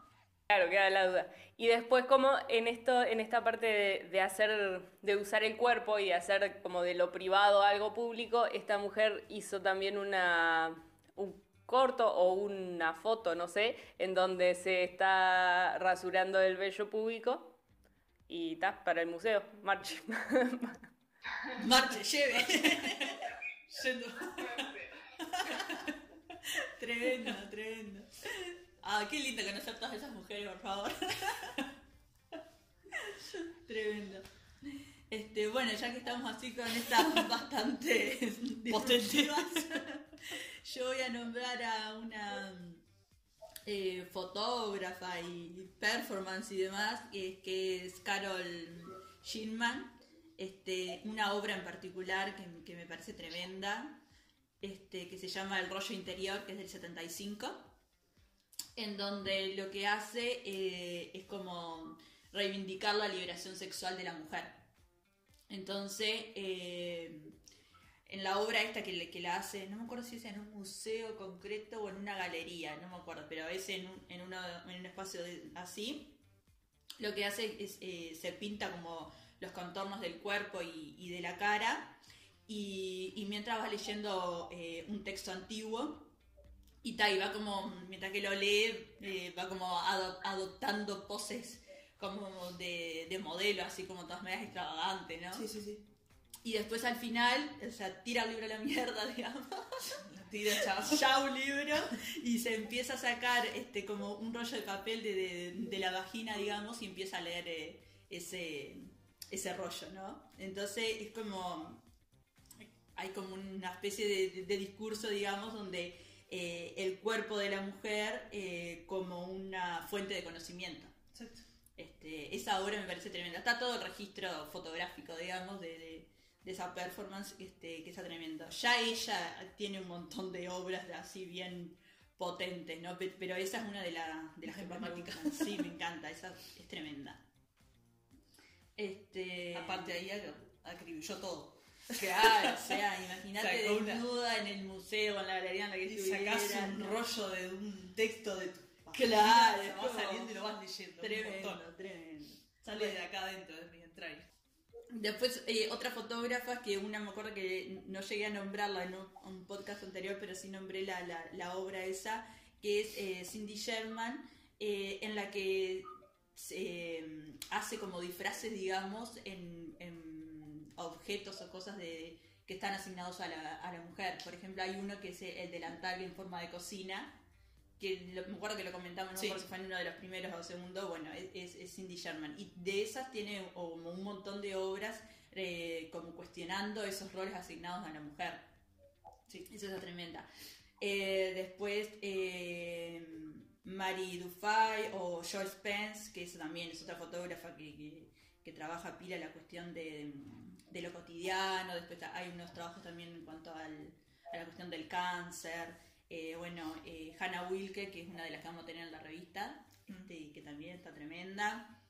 Claro, queda la duda. Y después como en esto, en esta parte de, de hacer, de usar el cuerpo y de hacer como de lo privado algo público, esta mujer hizo también una un corto o una foto, no sé, en donde se está rasurando el vello público y está para el museo, marche. Marche, lleve. Yendo. tremendo, tremendo. Ah, qué lindo conocer todas esas mujeres, por favor. tremendo. Este, bueno, ya que estamos así con estas bastante potentes, yo voy a nombrar a una eh, fotógrafa y performance y demás, que, que es Carol Shinman. Este, una obra en particular que, que me parece tremenda, este, que se llama El rollo interior, que es del 75, en donde lo que hace eh, es como reivindicar la liberación sexual de la mujer. Entonces, eh, en la obra esta que, que la hace, no me acuerdo si es en un museo concreto o en una galería, no me acuerdo, pero es en un, en un espacio de- así, lo que hace es, eh, se pinta como los contornos del cuerpo y, de la cara, y, mientras va leyendo eh, un texto antiguo, y, ta, y va como, mientras que lo lee, eh, va como ado- adoptando poses como de, de modelo, así como todas medias extravagantes, ¿no? Sí, sí, sí. Y después al final, o sea, tira el libro a la mierda, digamos. Tira, chao. ya un libro y se empieza a sacar este como un rollo de papel de, de- de la vagina, digamos, y empieza a leer eh, ese, ese rollo, ¿no? Entonces es como, hay como una especie de, de discurso, digamos, donde eh, el cuerpo de la mujer eh, como una fuente de conocimiento. Exacto. Este, esa obra me parece tremenda. Está todo el registro fotográfico, digamos, de, de- esa performance este, que está tremendo. Ya ella tiene un montón de obras de así bien potentes, ¿no? Pe- Pero esa es una de, la- de las que más me. Sí, me encanta, esa es tremenda. Este, Aparte ahí ac- acribilló todo. claro, o sea, imagínate desnuda en el museo, en la galería en la que estuviera. sacás un rollo de un texto de tu Claro, se es va como- saliendo y lo vas leyendo. Tremendo, tremendo. Sale de acá adentro de mis entrañas. Después, eh, otra fotógrafa que una me acuerdo que no llegué a nombrarla en un, podcast anterior, pero sí nombré la, la, la obra esa, que es eh, Cindy Sherman, eh, en la que se, hace como disfraces, digamos, en, en objetos o cosas de, que están asignados a la, a la mujer. Por ejemplo, hay uno que es el delantal en forma de cocina, que lo- me acuerdo que lo comentamos, no Sí. si fue en uno de los primeros o segundo, bueno, es, Cindy Sherman. Y de esas tiene como un montón de obras eh, como cuestionando esos roles asignados a la mujer. Sí, eso es tremenda. Eh, después, eh, Mary Dufay o George Spence, que eso también es otra fotógrafa que, que- que trabaja pila la cuestión de, de lo cotidiano. Después hay unos trabajos también en cuanto al- a la cuestión del cáncer. Eh, bueno, eh, Hannah Wilke, que es una de las que vamos a tener en la revista, este, que también está tremenda.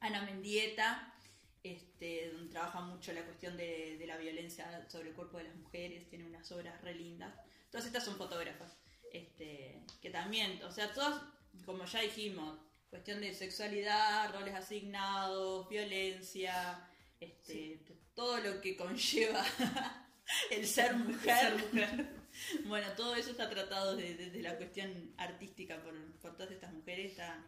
Ana Mendieta, este, donde trabaja mucho la cuestión de, de la violencia sobre el cuerpo de las mujeres, tiene unas obras re lindas. Todas estas son fotógrafas, este, que también, o sea, todas, como ya dijimos, cuestión de sexualidad, roles asignados, violencia, este, todo lo que conlleva el ser mujer. Bueno, todo eso está tratado de- desde la cuestión artística por, por todas estas mujeres, está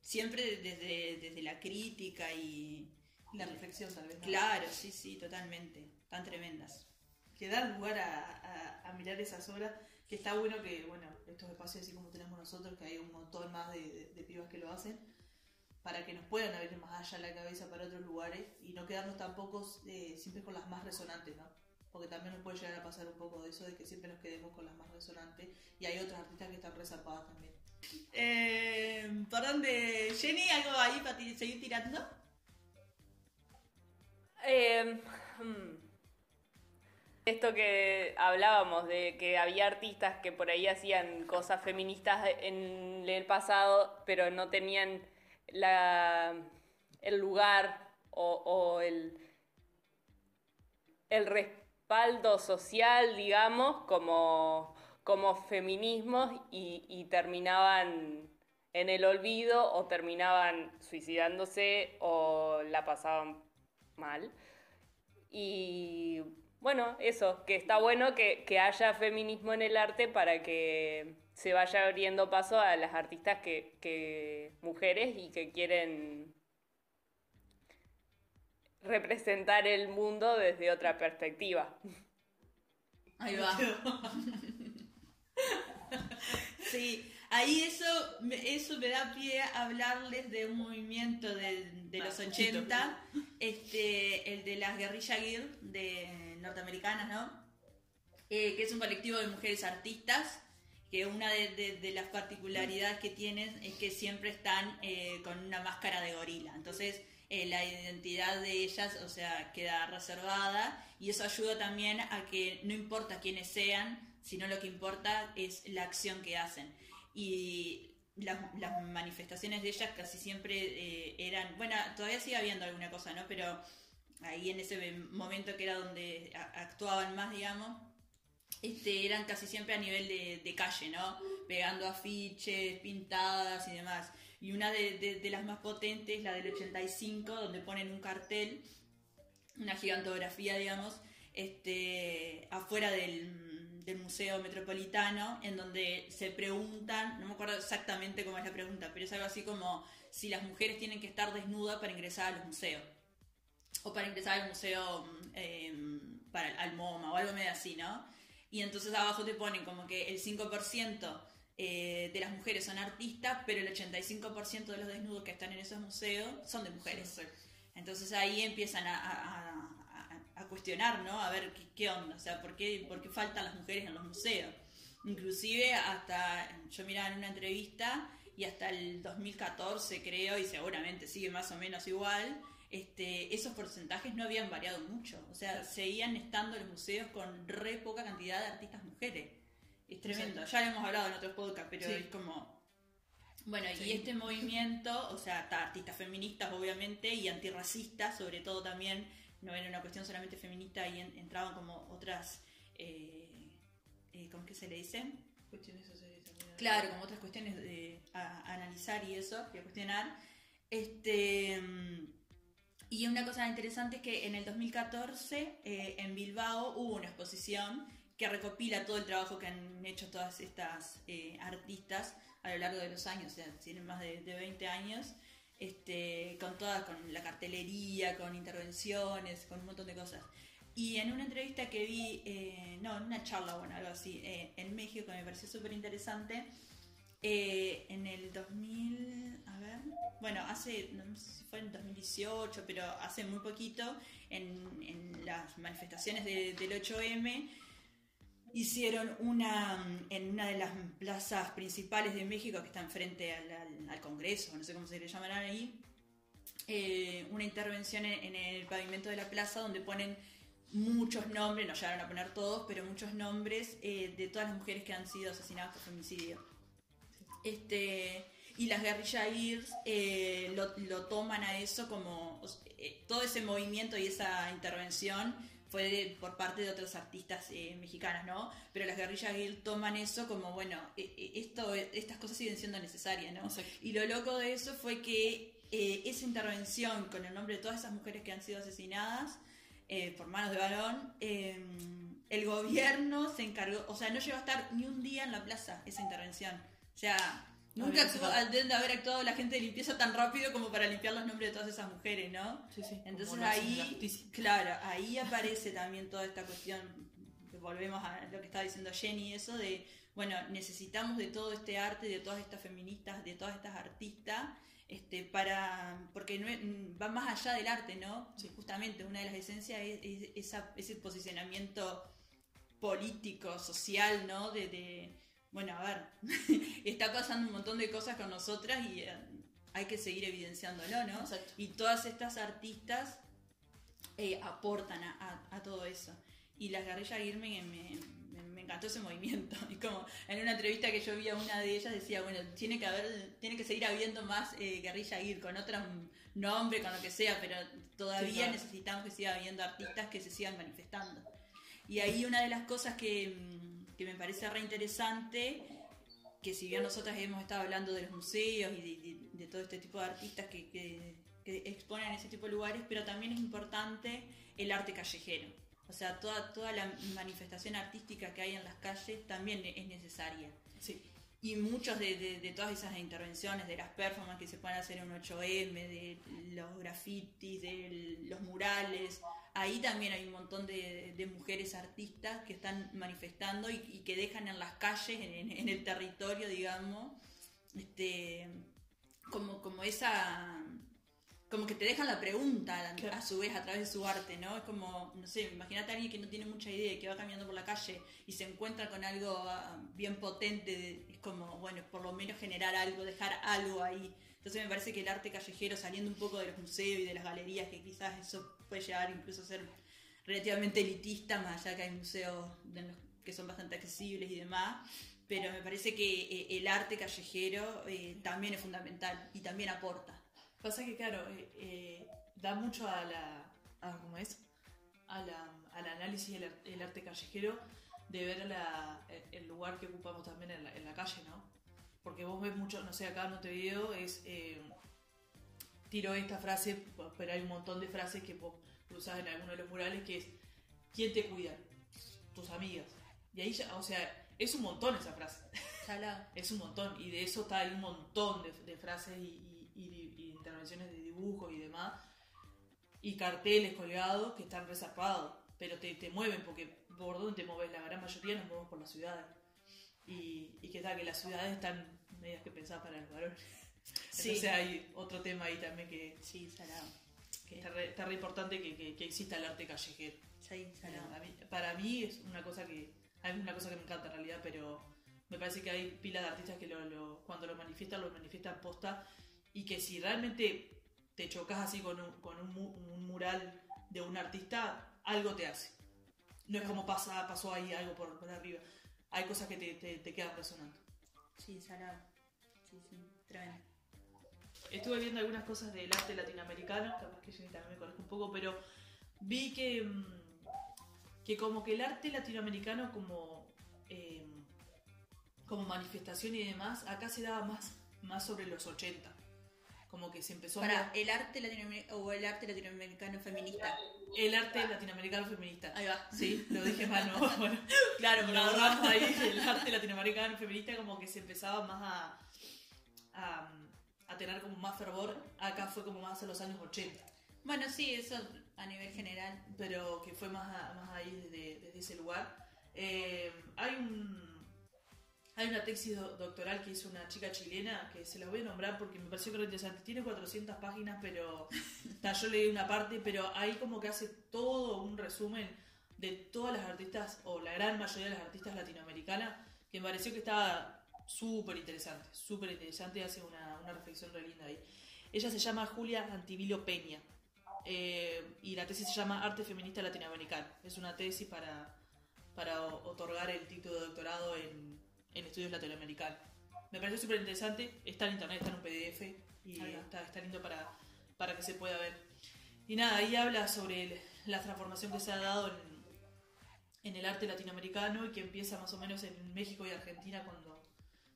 siempre desde, desde la crítica y... La reflexión tal vez. ¿no? Claro, sí, sí, totalmente, tan tremendas. que da lugar a, a- a mirar esas obras, que está bueno que, bueno, estos espacios así como tenemos nosotros, que hay un montón más de, de- de pibas que lo hacen, para que nos puedan abrir más allá la cabeza para otros lugares y no quedarnos tampoco eh, siempre con las más resonantes, ¿no? Porque también nos puede llegar a pasar un poco de eso, de que siempre nos quedemos con las más resonantes y hay otras artistas que están resalpadas también. Eh, ¿Por dónde? Jenny, ¿algo ahí para seguir tirando? Eh, hmm. Esto que hablábamos de que había artistas que por ahí hacían cosas feministas en el pasado, pero no tenían la, el lugar o, o el, el respaldo social, digamos, como, como feminismos y, y terminaban en el olvido o terminaban suicidándose o la pasaban mal. Y bueno, eso, que está bueno que, que haya feminismo en el arte para que se vaya abriendo paso a las artistas que, que mujeres y que quieren representar el mundo desde otra perspectiva. Ahí va. Sí, ahí eso, me- eso me da pie a hablarles de un movimiento de, de los poquito. 80, este, el de las Guerrilla Guild de norteamericanas, ¿no? Eh, que es un colectivo de mujeres artistas, que una de, de- de las particularidades que tienen es que siempre están eh, con una máscara de gorila. Entonces, eh, la identidad de ellas, o sea, queda reservada y eso ayuda también a que no importa quiénes sean, sino lo que importa es la acción que hacen. Y las, manifestaciones de ellas casi siempre eh, eran, bueno, todavía sigue habiendo alguna cosa, ¿no? Pero ahí en ese momento que era donde actuaban más, digamos, este, eran casi siempre a nivel de, de calle, ¿no? Pegando afiches, pintadas y demás. Y una de, las más potentes, la del 85, donde ponen un cartel, una gigantografía, digamos, este, afuera del, del Museo Metropolitano, en donde se preguntan, no me acuerdo exactamente cómo es la pregunta, pero es algo así como si las mujeres tienen que estar desnudas para ingresar a los museos. O para ingresar al museo, eh, para al MoMA o algo medio así, ¿no? Y entonces abajo te ponen como que el 5% eh, de las mujeres son artistas, pero el 85% de los desnudos que están en esos museos son de mujeres. Entonces ahí empiezan a, a- a- a cuestionar, ¿no? A ver qué, qué onda, o sea, ¿por qué, por qué faltan las mujeres en los museos. Inclusive hasta, yo miraba en una entrevista y hasta el 2014 creo, y seguramente sigue más o menos igual, este, esos porcentajes no habían variado mucho. O sea, seguían estando los museos con re poca cantidad de artistas mujeres. Es tremendo. Ya lo hemos hablado en otros podcasts, pero Sí. es como... Bueno, y este movimiento, o sea, está artistas feministas obviamente y antirracistas, sobre todo también, no era una cuestión solamente feminista, y entraban como otras, eh, eh, ¿cómo es que se le dice? Cuestiones sociales también. Claro, como otras cuestiones de, a, a analizar y eso, y a cuestionar. Este, y una cosa interesante es que en el 2014 eh, en Bilbao hubo una exposición que recopila todo el trabajo que han hecho todas estas eh, artistas a lo largo de los años, o sea, tienen más de, de 20 años, este, con todas, con la cartelería, con intervenciones, con un montón de cosas. Y en una entrevista que vi, eh, no, en una charla, bueno, algo así, eh, en México, que me pareció súper interesante, eh, en el 2000, a ver, bueno, hace, no sé si fue en 2018, pero hace muy poquito, en, en las manifestaciones de- del 8M, hicieron una, en una de las plazas principales de México, que está enfrente al, al- Congreso, no sé cómo se le llamarán ahí, eh, una intervención en, el pavimento de la plaza donde ponen muchos nombres, no llegaron a poner todos, pero muchos nombres eh, de todas las mujeres que han sido asesinadas por femicidio. Este, y las guerrilla Gears eh, lo, toman a eso como eh, todo ese movimiento y esa intervención fue de- por parte de otros artistas eh, mexicanas, ¿no? Pero las guerrilla Gears toman eso como, bueno, eh, eh, esto, estas cosas siguen siendo necesarias, ¿no? Exacto. Y lo loco de eso fue que eh, esa intervención con el nombre de todas esas mujeres que han sido asesinadas eh, por manos de varón, eh, el gobierno se encargó, o sea, no llegó a estar ni un día en la plaza esa intervención. O sea, nunca actuó, deben de haber actuado la gente de limpieza tan rápido como para limpiar los nombres de todas esas mujeres, ¿no? Sí, sí. Entonces ahí, claro, ahí aparece también toda esta cuestión, que volvemos a lo que estaba diciendo Jenny, eso de, bueno, necesitamos de todo este arte, de todas estas feministas, de todas estas artistas, este, para, porque no va más allá del arte, ¿no? Sí. Justamente una de las esencias es, es esa- ese posicionamiento político, social, ¿no? De, de, bueno, a ver, está pasando un montón de cosas con nosotras y eh, hay que seguir evidenciándolo, ¿no? Exacto. Y todas estas artistas eh, aportan a, a- a todo eso. Y las guerrillas Girme me, me- me encantó ese movimiento. Y como en una entrevista que yo vi a una de ellas decía, bueno, tiene que haber, tiene que seguir habiendo más eh, guerrilla Gir con otro nombre, con lo que sea, pero todavía Sí, claro. necesitamos que siga habiendo artistas que se sigan manifestando. Y ahí una de las cosas que, mm, que me parece re interesante, que si bien nosotras hemos estado hablando de los museos y de, todo este tipo de artistas que, que- que exponen ese tipo de lugares, pero también es importante el arte callejero. O sea, toda, toda la manifestación artística que hay en las calles también es necesaria. Sí. Y muchos de, todas esas intervenciones, de las performances que se pueden hacer en un 8M, de los grafitis, de los murales, ahí también hay un montón de, mujeres artistas que están manifestando y, y que dejan en las calles, en, en el territorio, digamos, este, como, como esa como que te dejan la pregunta a- su vez a través de su arte, ¿no? Es como, no sé, imagínate a alguien que no tiene mucha idea y que va caminando por la calle y se encuentra con algo ah, bien potente, es como, bueno, por lo menos generar algo, dejar algo ahí. Entonces me parece que el arte callejero, saliendo un poco de los museos y de las galerías, que quizás eso puede llegar incluso a ser relativamente elitista, más allá que hay museos que son bastante accesibles y demás, pero me parece que eh, el arte callejero eh, también es fundamental y también aporta. Pasa que, claro, eh, eh, da mucho a la. A, ¿Cómo es? A la, al análisis del el arte callejero de ver la- el- el lugar que ocupamos también en la, en la calle, ¿no? Porque vos ves mucho, no sé, acá en Montevideo es. Eh, tiro esta frase, pero hay un montón de frases que vos usás en alguno de los murales que es: ¿Quién te cuida? Tus amigas. Y ahí ya, o sea, es un montón esa frase. Salado. Es un montón. Y de eso está hay un montón de, de frases y, y- intervenciones de dibujos y demás. Y carteles colgados que están resarpados. Pero te, te mueven porque por dónde te mueves, la gran mayoría nos movemos por las ciudades. Y, y que tal, que las ciudades están medias que pensadas para el varón. Sí. Entonces hay otro tema ahí también que, Sí, salado. que está, re, está re importante que, que, que exista el arte callejero. Sí, salado. A mí- para mí es una cosa que es una cosa que me encanta en realidad, pero me parece que hay pila de artistas que lo, lo- cuando lo manifiestan, lo manifiestan posta y que si realmente te chocas así con un, con un, mu- un mural de un artista, algo te hace. No es como pasa, pasó ahí algo por, por arriba. Hay cosas que te, te, te quedan resonando. Sí, salado. Sí, sí, tremendo. Estuve viendo algunas cosas del arte latinoamericano, capaz que yo también me conozco un poco, pero vi que, mm, que como que el arte latinoamericano como, eh, como manifestación y demás, acá se daba más, más sobre los 80. Como que se empezó a Para el arte latinoamericano o el arte latinoamericano feminista. el arte latinoamericano feminista. Ahí va. Sí, lo dije mal, ¿no? Bueno, Claro, la borramos ahí, el arte latinoamericano feminista como que se empezaba más a, a, a tener como más fervor. Acá fue como más en los años 80. Bueno, sí, eso a nivel general. pero que fue más, a- más ahí desde, desde ese lugar. Eh, hay un hay una tesis do- doctoral que hizo una chica chilena que se la voy a nombrar porque me pareció que era interesante. Tiene 400 páginas, pero ta, yo leí una parte, pero ahí como que hace todo un resumen de todas las artistas, o la gran mayoría de las artistas latinoamericanas, que me pareció que estaba súper interesante, súper interesante y hace una, una reflexión re linda ahí. Ella se llama Julia Antivilio Peña. Eh, y la tesis se llama Arte Feminista Latinoamericano. Es una tesis para, para otorgar el título de doctorado en, en estudios latinoamericanos. Me pareció súper interesante. Está en internet, está en un PDF y está, está lindo para, para que se pueda ver. Y nada, ahí habla sobre el- la transformación que se ha dado en, en el arte latinoamericano y que empieza más o menos en México y Argentina cuando...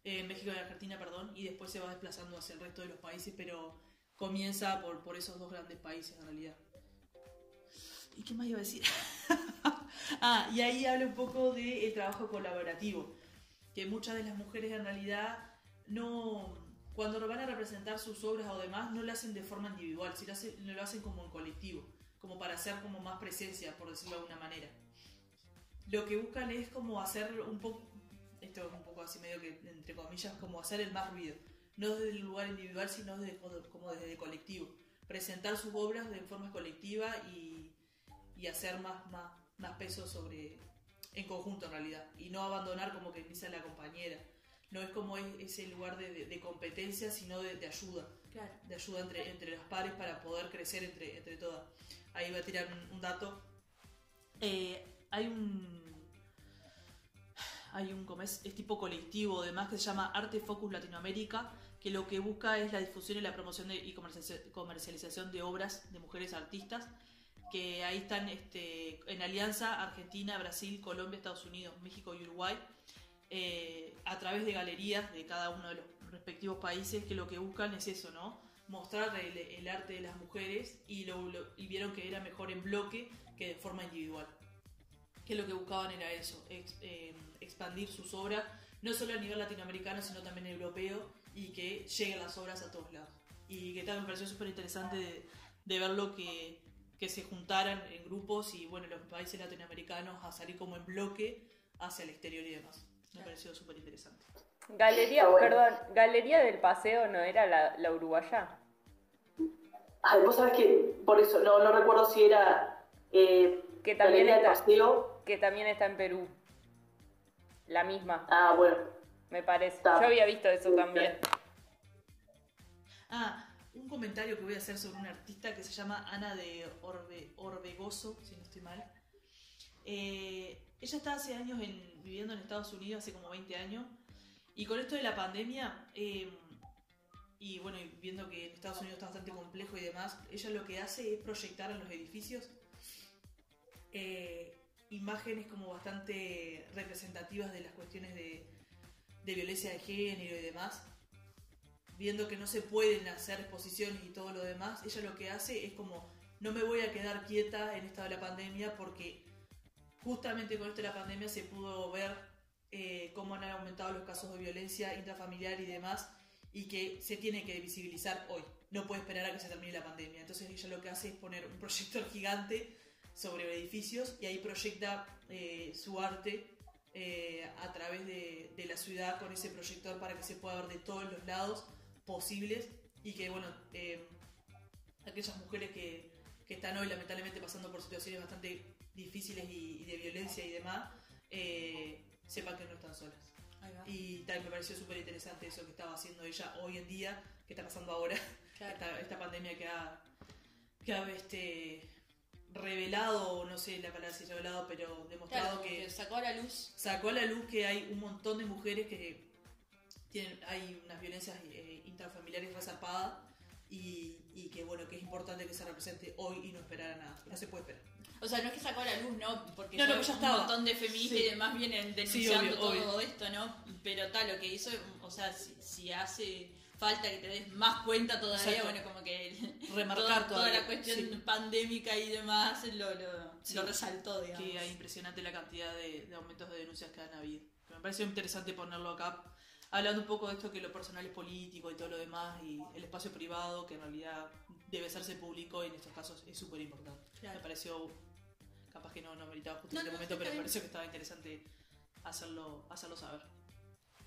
eh, México y Argentina, perdón, y después se va desplazando hacia el resto de los países, pero comienza por, por esos dos grandes países en realidad. ¿Y qué más iba a decir? ah, y ahí habla un poco del trabajo colaborativo, que muchas de las mujeres en realidad no, cuando van a representar sus obras o demás, no lo hacen de forma individual, sino lo lo hacen como en colectivo, como para hacer como más presencia, por decirlo de alguna manera. Lo que buscan es como hacer un poco, esto es un poco así medio que, entre comillas, como hacer el más ruido no desde el lugar individual, sino desde, como desde colectivo. Presentar sus obras de forma colectiva y, y hacer más, más, más peso sobre en conjunto en realidad. Y no abandonar como que dice la compañera. No es como es- ese lugar de, de- de competencia, sino de, de ayuda. Claro. De ayuda entre, entre las pares para poder crecer entre, entre todas. Ahí va a tirar un, un dato. Eh, hay un hay un como es, es tipo colectivo además que se llama Arte Focus Latinoamérica que lo que busca es la difusión y la promoción de, y comercializa- comercialización de obras de mujeres artistas que ahí están este, en alianza Argentina, Brasil, Colombia, Estados Unidos, México y Uruguay eh, a través de galerías de cada uno de los respectivos países que lo que buscan es eso, ¿no? Mostrar el, arte de las mujeres y, lo, lo- y vieron que era mejor en bloque que de forma individual que lo que buscaban era eso, eh, expandir sus obras, no solo a nivel latinoamericano, sino también europeo, y que lleguen las obras a todos lados. Y que también me pareció súper interesante de, de verlo que, que se juntaran en grupos y bueno, los países latinoamericanos a salir como en bloque hacia el exterior y demás. Me pareció súper interesante. Galería, Está bueno. perdón, Galería del Paseo no era la, la uruguaya. Ay, vos sabés que por eso, no, no recuerdo si era eh, Que también Galería del está, Paseo. que también está en Perú. La misma, Ah, bueno. me parece. Está. Yo había visto eso también. Ah, un comentario que voy a hacer sobre una artista que se llama Ana de Orbe, Orbegoso, si no estoy mal. Eh, ella está hace años en- viviendo en Estados Unidos, hace como 20 años, y con esto de la pandemia, eh, y bueno, y viendo que en Estados Unidos está bastante complejo y demás, ella lo que hace es proyectar en los edificios eh, imágenes como bastante representativas de las cuestiones de, de violencia de género y demás viendo que no se pueden hacer exposiciones y todo lo demás, ella lo que hace es como, no me voy a quedar quieta en esta de la pandemia porque justamente con esto de la pandemia se pudo ver eh, cómo han aumentado los casos de violencia intrafamiliar y demás, y que se tiene que visibilizar hoy. No puede esperar a que se termine la pandemia. Entonces ella lo que hace es poner un proyector gigante sobre edificios y ahí proyecta eh, su arte eh, a través de, de la ciudad con ese proyector para que se pueda ver de todos los lados posibles y que, bueno, eh, aquellas mujeres que, que están hoy lamentablemente pasando por situaciones bastante difíciles y, y de violencia y demás, eh, sepan que no están solas. Y también me pareció súper interesante eso que estaba haciendo ella hoy en día, que está pasando ahora, Claro. esta, esta pandemia que ha, que ha este, revelado, no sé la palabra si es revelado, pero demostrado Claro, que que sacó a la luz. sacó a la luz que hay un montón de mujeres que tienen, hay unas violencias eh, intrafamiliares resarpadas y, y que bueno, que es importante que se represente hoy y no esperar a nada. No se puede esperar. O sea, no es que sacó a la luz, ¿no? Porque No, no, ya un estaba. montón de feministas Sí. y demás vienen denunciando obvio, todo obvio. esto, ¿no? Pero tal, lo que hizo, o sea, si, si hace falta que te des más cuenta todavía, Exacto. bueno, como que Remarcar toda, la cuestión sí. pandémica y demás lo, lo, Sí. lo resaltó, digamos. Que es impresionante la cantidad de, de aumentos de denuncias que han habido. Me pareció interesante ponerlo acá, hablando un poco de esto que lo personal es político y todo lo demás, y el espacio privado, que en realidad debe hacerse público y en estos casos es súper importante. Claro. Me pareció, capaz que no, no meritaba justo No, en este no, momento, pero me pareció que estaba interesante hacerlo, hacerlo saber.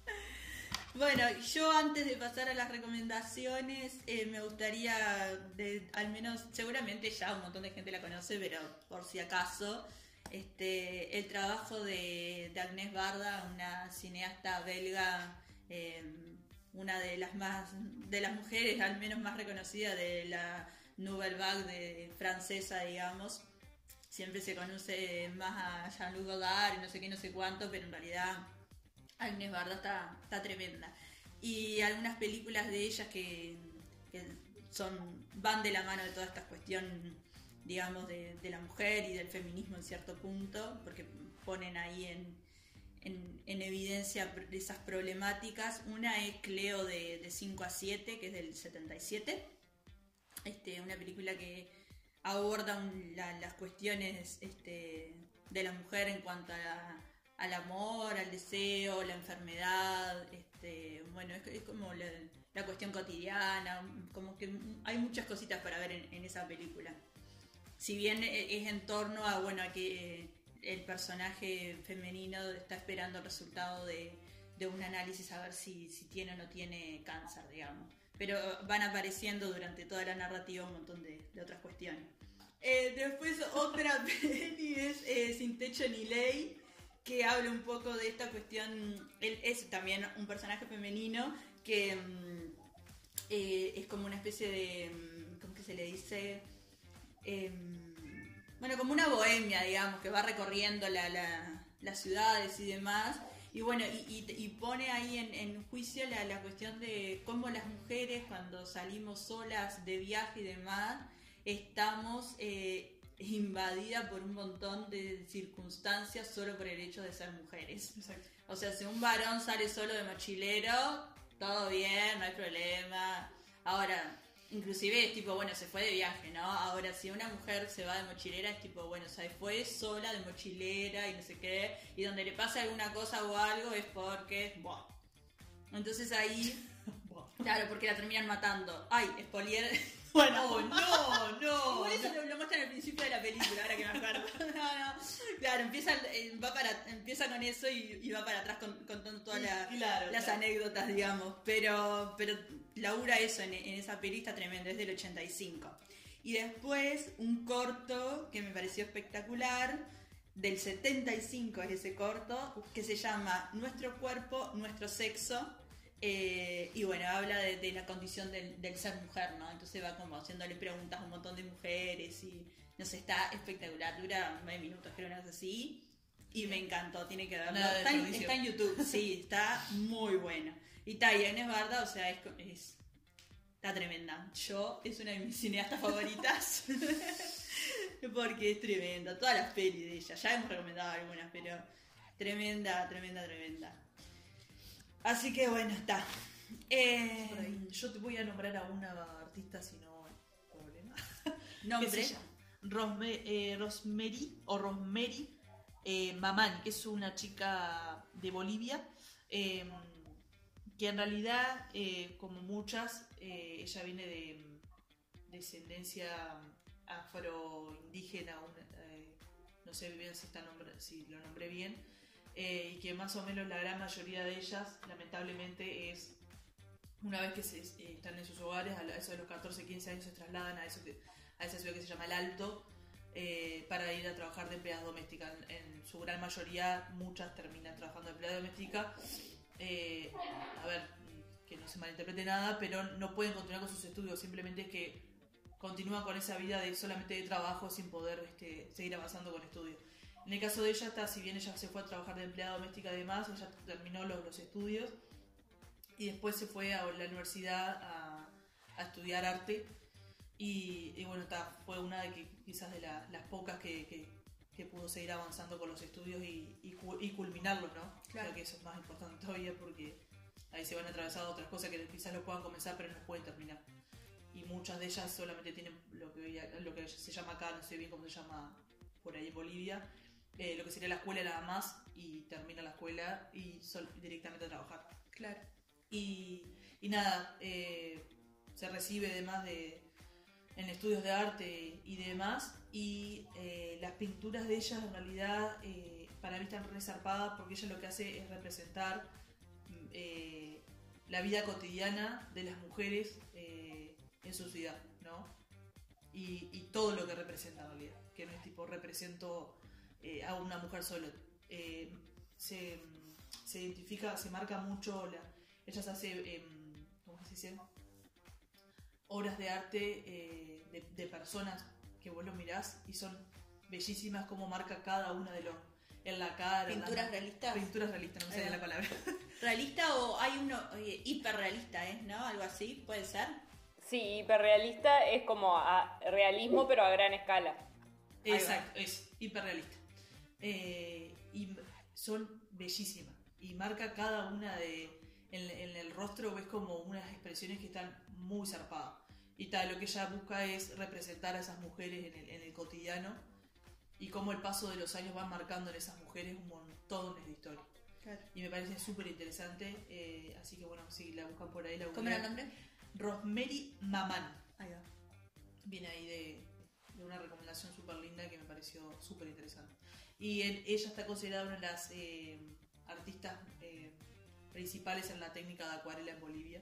Bueno, yo antes de pasar a las recomendaciones, eh, me gustaría, de, al menos, seguramente ya un montón de gente la conoce, pero por si acaso, este, el trabajo de, de Agnès Barda, una cineasta belga, eh, una de las más, de las mujeres al menos más reconocidas de la Nouvelle Vague de, francesa, digamos. Siempre se conoce más a Jean-Luc Godard y no sé qué, no sé cuánto, pero en realidad Agnes Barda está, está tremenda. Y algunas películas de ellas que, que son van de la mano de toda esta cuestión, digamos, de, de la mujer y del feminismo en cierto punto, porque ponen ahí en, en, en evidencia esas problemáticas. Una es Cleo de, de 5 a 7, que es del 77. Este, una película que aborda las cuestiones este, de la mujer en cuanto al amor, al deseo, la enfermedad, este, bueno, es, como la, cuestión cotidiana, como que hay muchas cositas para ver en, esa película. Si bien e- es en torno a, bueno, a que el personaje femenino está esperando el resultado de, un análisis a ver si, tiene o no tiene cáncer, digamos. Pero van apareciendo durante toda la narrativa un montón de, otras cuestiones. Eh, después otra peli es eh, Sin Techo ni Ley, que habla un poco de esta cuestión. Él es también un personaje femenino que mm, eh, es como una especie de. mm, ¿Cómo que se le dice? Bueno, como una bohemia, digamos, que va recorriendo la- la- las ciudades y demás. Y bueno, y, y- y pone ahí en, en juicio la, la cuestión de cómo las mujeres cuando salimos solas de viaje y demás, estamos eh, invadidas por un montón de circunstancias solo por el hecho de ser mujeres. Exacto. O sea, si un varón sale solo de mochilero, todo bien, no hay problema. Ahora, inclusive es tipo, bueno, se fue de viaje, ¿no? Ahora, si una mujer se va de mochilera, es tipo, bueno, se fue sola de mochilera y no sé qué, y donde le pasa alguna cosa o algo es porque, buah. Entonces ahí, claro, porque la terminan matando. Ay, spoiler. Bueno, Oh, no, no. Igual eso lo, lo muestran al principio de la película, ahora que me acuerdo. No, no. Claro, empieza, eh, va para, empieza con eso y, y va para atrás con- contando todas la- Claro, las claro. anécdotas, digamos. Pero, pero labura eso en, en esa peli, está tremendo, es del 85. Y después un corto que me pareció espectacular, del 75 es ese corto, que se llama Nuestro cuerpo, nuestro sexo. Eh, y bueno, habla de, de la condición del, del ser mujer, ¿no? Entonces va como haciéndole preguntas a un montón de mujeres y no sé, está espectacular, dura nueve minutos, creo, una cosa así. Y me encantó, tiene que verlo. Está en, desperdicio. está en YouTube, sí, está muy bueno. Y está, y Agnes Barda, o sea, es, es- está tremenda. Yo, es una de mis cineastas favoritas. Porque es tremenda. Todas las pelis de ella. Ya hemos recomendado algunas, pero tremenda, tremenda, tremenda. Así que bueno, está. Eh. Yo te voy a nombrar a una artista si no hay problema. nombre. Rosme- eh, Rosemary o Rosemary eh, Mamani, que es una chica de Bolivia, eh, que en realidad, eh, como muchas, eh, ella viene de descendencia afro-indígena, eh, no sé bien si, está nombre- si lo nombré bien, eh, y que más o menos la gran mayoría de ellas, lamentablemente, es una vez que se, eh, están en sus hogares, a eso de los 14, 15 años se trasladan a, eso que, a esa ciudad que se llama El Alto, eh, para ir a trabajar de empleadas domésticas. En, su gran mayoría, muchas terminan trabajando de empleada doméstica. A ver, que no se malinterprete nada, pero no pueden continuar con sus estudios, simplemente que continúan con esa vida de solamente de trabajo sin poder este, seguir avanzando con estudios. En el caso de ella, está, si bien ella se fue a trabajar de empleada doméstica y demás, ella terminó los, los estudios y después se fue a la universidad a, a estudiar arte y, y bueno, está, fue una de que quizás de la- las pocas que, que- que pudo seguir avanzando con los estudios y, y, y culminarlos, ¿no? Claro. Creo que eso es más importante todavía porque ahí se van atravesando otras cosas que quizás lo puedan comenzar pero no pueden terminar. Y muchas de ellas solamente tienen lo que, lo que se llama acá, no sé bien cómo se llama por ahí en Bolivia, eh, lo que sería la escuela nada más y termina la escuela y sol- directamente a trabajar. Claro. Y, y nada, eh, se recibe además de, en estudios de arte y demás. Y eh, las pinturas de ella en realidad para mí están resarpadas porque ella lo que hace es representar mm, la vida cotidiana de las mujeres en su ciudad, ¿no? Y, y todo lo que representa en realidad, que no es tipo represento eh, a una mujer solo. Eh, se, se identifica, se marca mucho la, ellas hacen, em, ¿cómo se dice? Obras de arte eh, de, de personas que vos lo mirás y son bellísimas como marca cada una de los en la cara. en la- ¿Pinturas realistas? Pinturas realistas, no me Ahí sale va. la palabra. ¿Realista o hay uno hiperrealista, eh? ¿No? Algo así, puede ser. Sí, hiperrealista es como a- realismo, pero a gran escala. Exacto, es hiperrealista. Eh, y son bellísimas. Y marca cada una de. En, en el rostro ves como unas expresiones que están muy zarpadas. Y tal, lo que ella busca es representar a esas mujeres en el, en el cotidiano. Y cómo el paso de los años van marcando en esas mujeres un montón de historias. Claro. Y me parece súper interesante. eh, así que bueno, si la buscan por ahí, la ¿Cómo era el nombre? Rosemary Maman Ahí va. viene ahí de, de una recomendación súper linda que me pareció súper interesante. Y en- ella está considerada una de las eh, artistas eh, principales en la técnica de acuarela en Bolivia.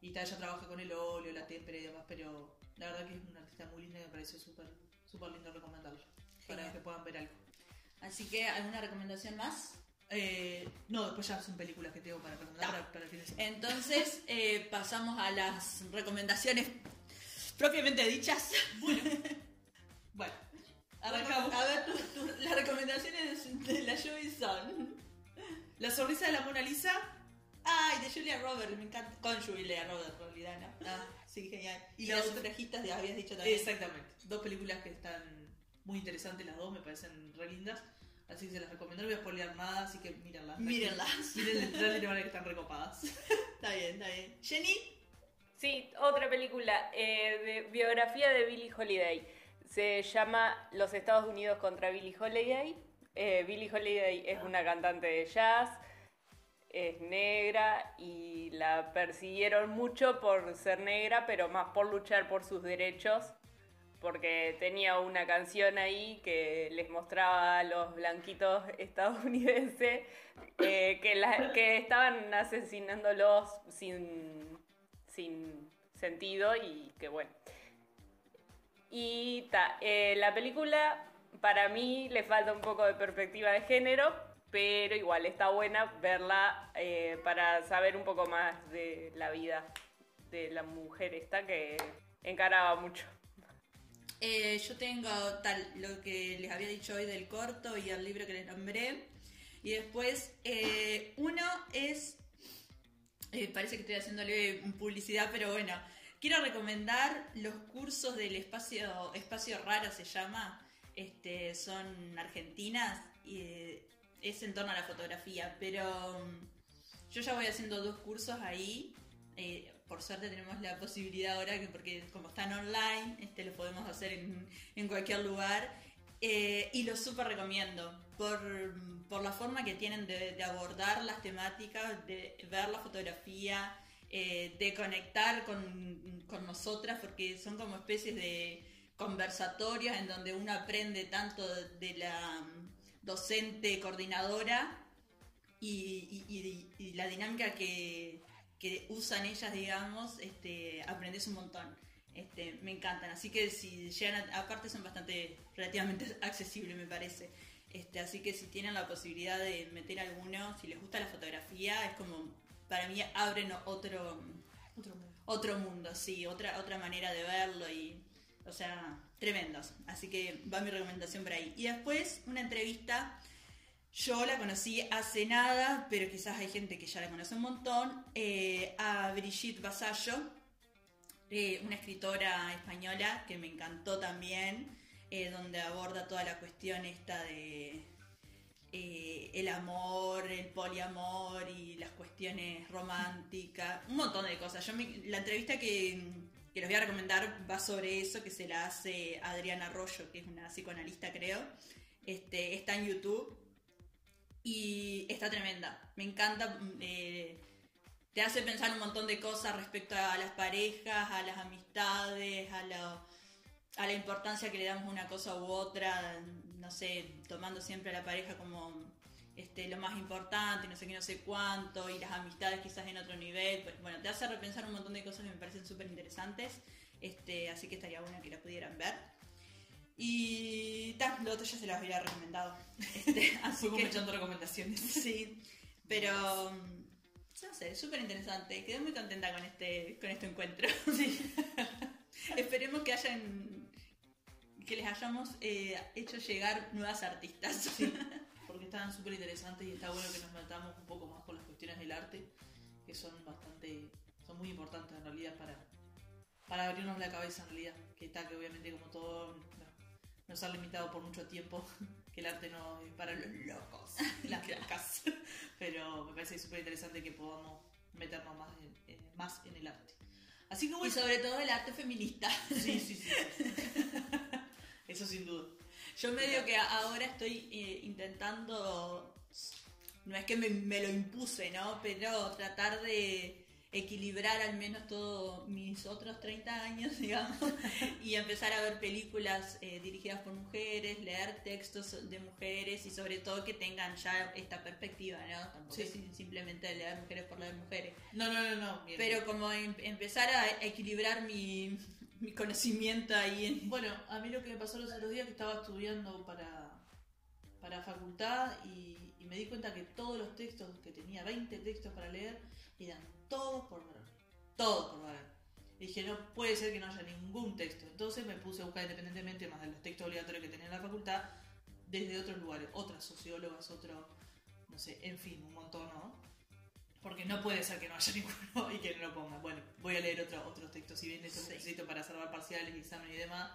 Y ta, ella trabaja con el óleo, la témpera y demás, pero la verdad que es una artista muy linda y me pareció súper súper lindo recomendarla. Para que puedan ver algo. Así que, ¿alguna recomendación más? Eh, no, después ya son películas que tengo para recomendar para, para el fin de semana. Entonces, eh, pasamos a las recomendaciones propiamente dichas. Bueno, arrancamos. A ver, tu- tu- las recomendaciones de la Joey son. La sonrisa de la Mona Lisa. Ay, de Julia Roberts, me encanta. Con Julia Roberts, en realidad, ¿no? Ah, Sí, genial. Y, Y las sufragistas, de habías dicho también. Exactamente. Dos películas que están muy interesantes las dos, me parecen re lindas. Así que se las recomiendo, no voy a spoilear nada, así que mírenlas. Mírenlas. Miren el trailer y van a que están recopadas. Está bien, está bien. Jenny, Sí, otra película eh, de biografía de Billie Holiday. Se llama Los Estados Unidos contra Billie Holiday. Eh, Billie Holiday es una cantante de jazz, es negra y la persiguieron mucho por ser negra, pero más por luchar por sus derechos, porque tenía una canción ahí que les mostraba a los blanquitos estadounidenses eh, que, que estaban asesinándolos sin, sin sentido y que bueno. Y ta, eh, la película para mí le falta un poco de perspectiva de género, pero igual está buena verla eh, para saber un poco más de la vida de la mujer esta que encaraba mucho. eh, yo tengo tal lo que les había dicho hoy del corto y el libro que les nombré. Y después, eh, uno es. parece que estoy haciéndole publicidad, pero bueno. Quiero recomendar los cursos del espacio, espacio raro se llama. Este, son argentinas y eh, es en torno a la fotografía. Pero mm, yo ya voy haciendo dos cursos ahí. Eh, por suerte tenemos la posibilidad ahora, que porque como están online, este, lo podemos hacer en, en cualquier lugar. Eh, y lo súper recomiendo por, por, la forma que tienen de, de, abordar las temáticas, de ver la fotografía, eh, de conectar con, con, nosotras, porque son como especies de conversatorios en donde uno aprende tanto de la docente coordinadora y, la dinámica que, que, usan ellas, digamos, este, aprendes un montón. Este, me encantan, así que si llegan, aparte son bastante relativamente accesibles me parece. Este, así que si tienen la posibilidad de meter alguno, si les gusta la fotografía, es como, para mí abren otro, Otro mundo. otro mundo, sí, otra, otra manera de verlo y, o sea, tremendos. Así que va mi recomendación por ahí. Y después una entrevista, yo la conocí hace nada, pero quizás hay gente que ya la conoce un montón, eh, a Brigitte Vasallo, eh, una escritora española que me encantó también, eh, donde aborda toda la cuestión esta de eh, el amor, el poliamor y las cuestiones románticas, un montón de cosas. Yo la entrevista que, que les voy a recomendar va sobre eso, que se la hace Adriana Arroyo, que es una psicoanalista creo. Este, está en YouTube y está tremenda. Me encanta. eh, te hace pensar un montón de cosas respecto a las parejas, a las amistades, a, lo- a la importancia que le damos una cosa u otra, sé, tomando siempre a la pareja como este, lo más importante, no sé qué, no sé cuánto, y las amistades quizás en otro nivel. Pues, Bueno, te hace repensar un montón de cosas que me parecen súper interesantes, este, así que estaría bueno que la pudieran ver. Y ta, lo otro ya se las había recomendado. Este, así Fui que, echando recomendaciones. Sí, pero no sé, súper interesante. Quedé muy contenta con este, con este encuentro. Sí. Esperemos que hayan que les hayamos eh, hecho llegar nuevas artistas. Porque estaban súper interesantes y está bueno que nos metamos un poco más con las cuestiones del arte, que son bastante, son muy importantes en realidad para, para abrirnos la cabeza en realidad. Que está que obviamente como todo no- nos ha limitado por mucho tiempo, que el arte no es para los locos, las locas. Pero me parece súper interesante que podamos meternos más en, en- más en el arte. Así que Y bueno, sobre todo el arte feminista. sí, sí, sí. Eso sin duda. Yo medio que ahora estoy eh, intentando, no es que me, me lo impuse, ¿no? Pero tratar de equilibrar al menos todos mis otros 30 años, digamos, y empezar a ver películas eh, dirigidas por mujeres, leer textos de mujeres y sobre todo que tengan ya esta perspectiva, ¿no? Tampoco Sí. es sim- simplemente leer mujeres por leer mujeres. No, no, no, no. bien. Pero como em- empezar a equilibrar mi, mi conocimiento ahí en... Bueno, a mí lo que me pasó los otros días que estaba estudiando para, para facultad y, me di cuenta que todos los textos, que tenía 20 textos para leer, eran todos por varón. Todos por varón. Dije, no puede ser que no haya ningún texto. Entonces me puse a buscar independientemente, más de los textos obligatorios que tenía en la facultad, desde otros lugares, otras sociólogas, otro, no sé, en fin, un montón, ¿no? Porque no puede ser que no haya ninguno y que no lo ponga. Bueno, voy a leer otro, otros textos. Si bien esto Sí. necesito para salvar parciales, exámenes y demás,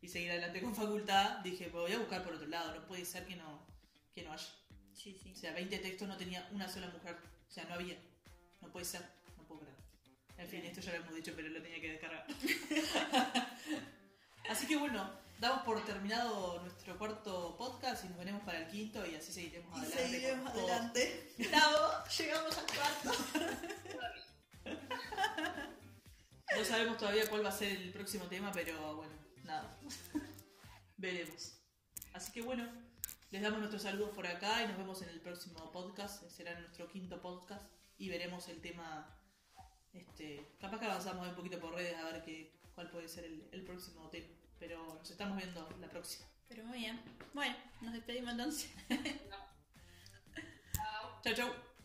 y seguir adelante con facultad, dije, voy a buscar por otro lado. No puede ser que no, que no haya. Sí, sí. O sea, 20 textos no tenía una sola mujer. O sea, no había. No puede ser. No puedo creer. En fin, esto ya lo hemos dicho, pero lo tenía que descargar. así que bueno, damos por terminado nuestro cuarto podcast y nos veremos para el quinto y así seguiremos Y adelante. seguiremos adelante. Bravo, llegamos al cuarto. No sabemos todavía cuál va a ser el próximo tema, pero bueno, nada. Veremos. Así que bueno, les damos nuestros saludos por acá y nos vemos en el próximo podcast. Será nuestro quinto podcast y veremos el tema. Este, capaz que avanzamos un poquito por redes a ver qué, cuál puede ser el, el próximo tema. Pero nos estamos viendo la próxima. Pero muy bien. Bueno, nos despedimos entonces. Chau, chau.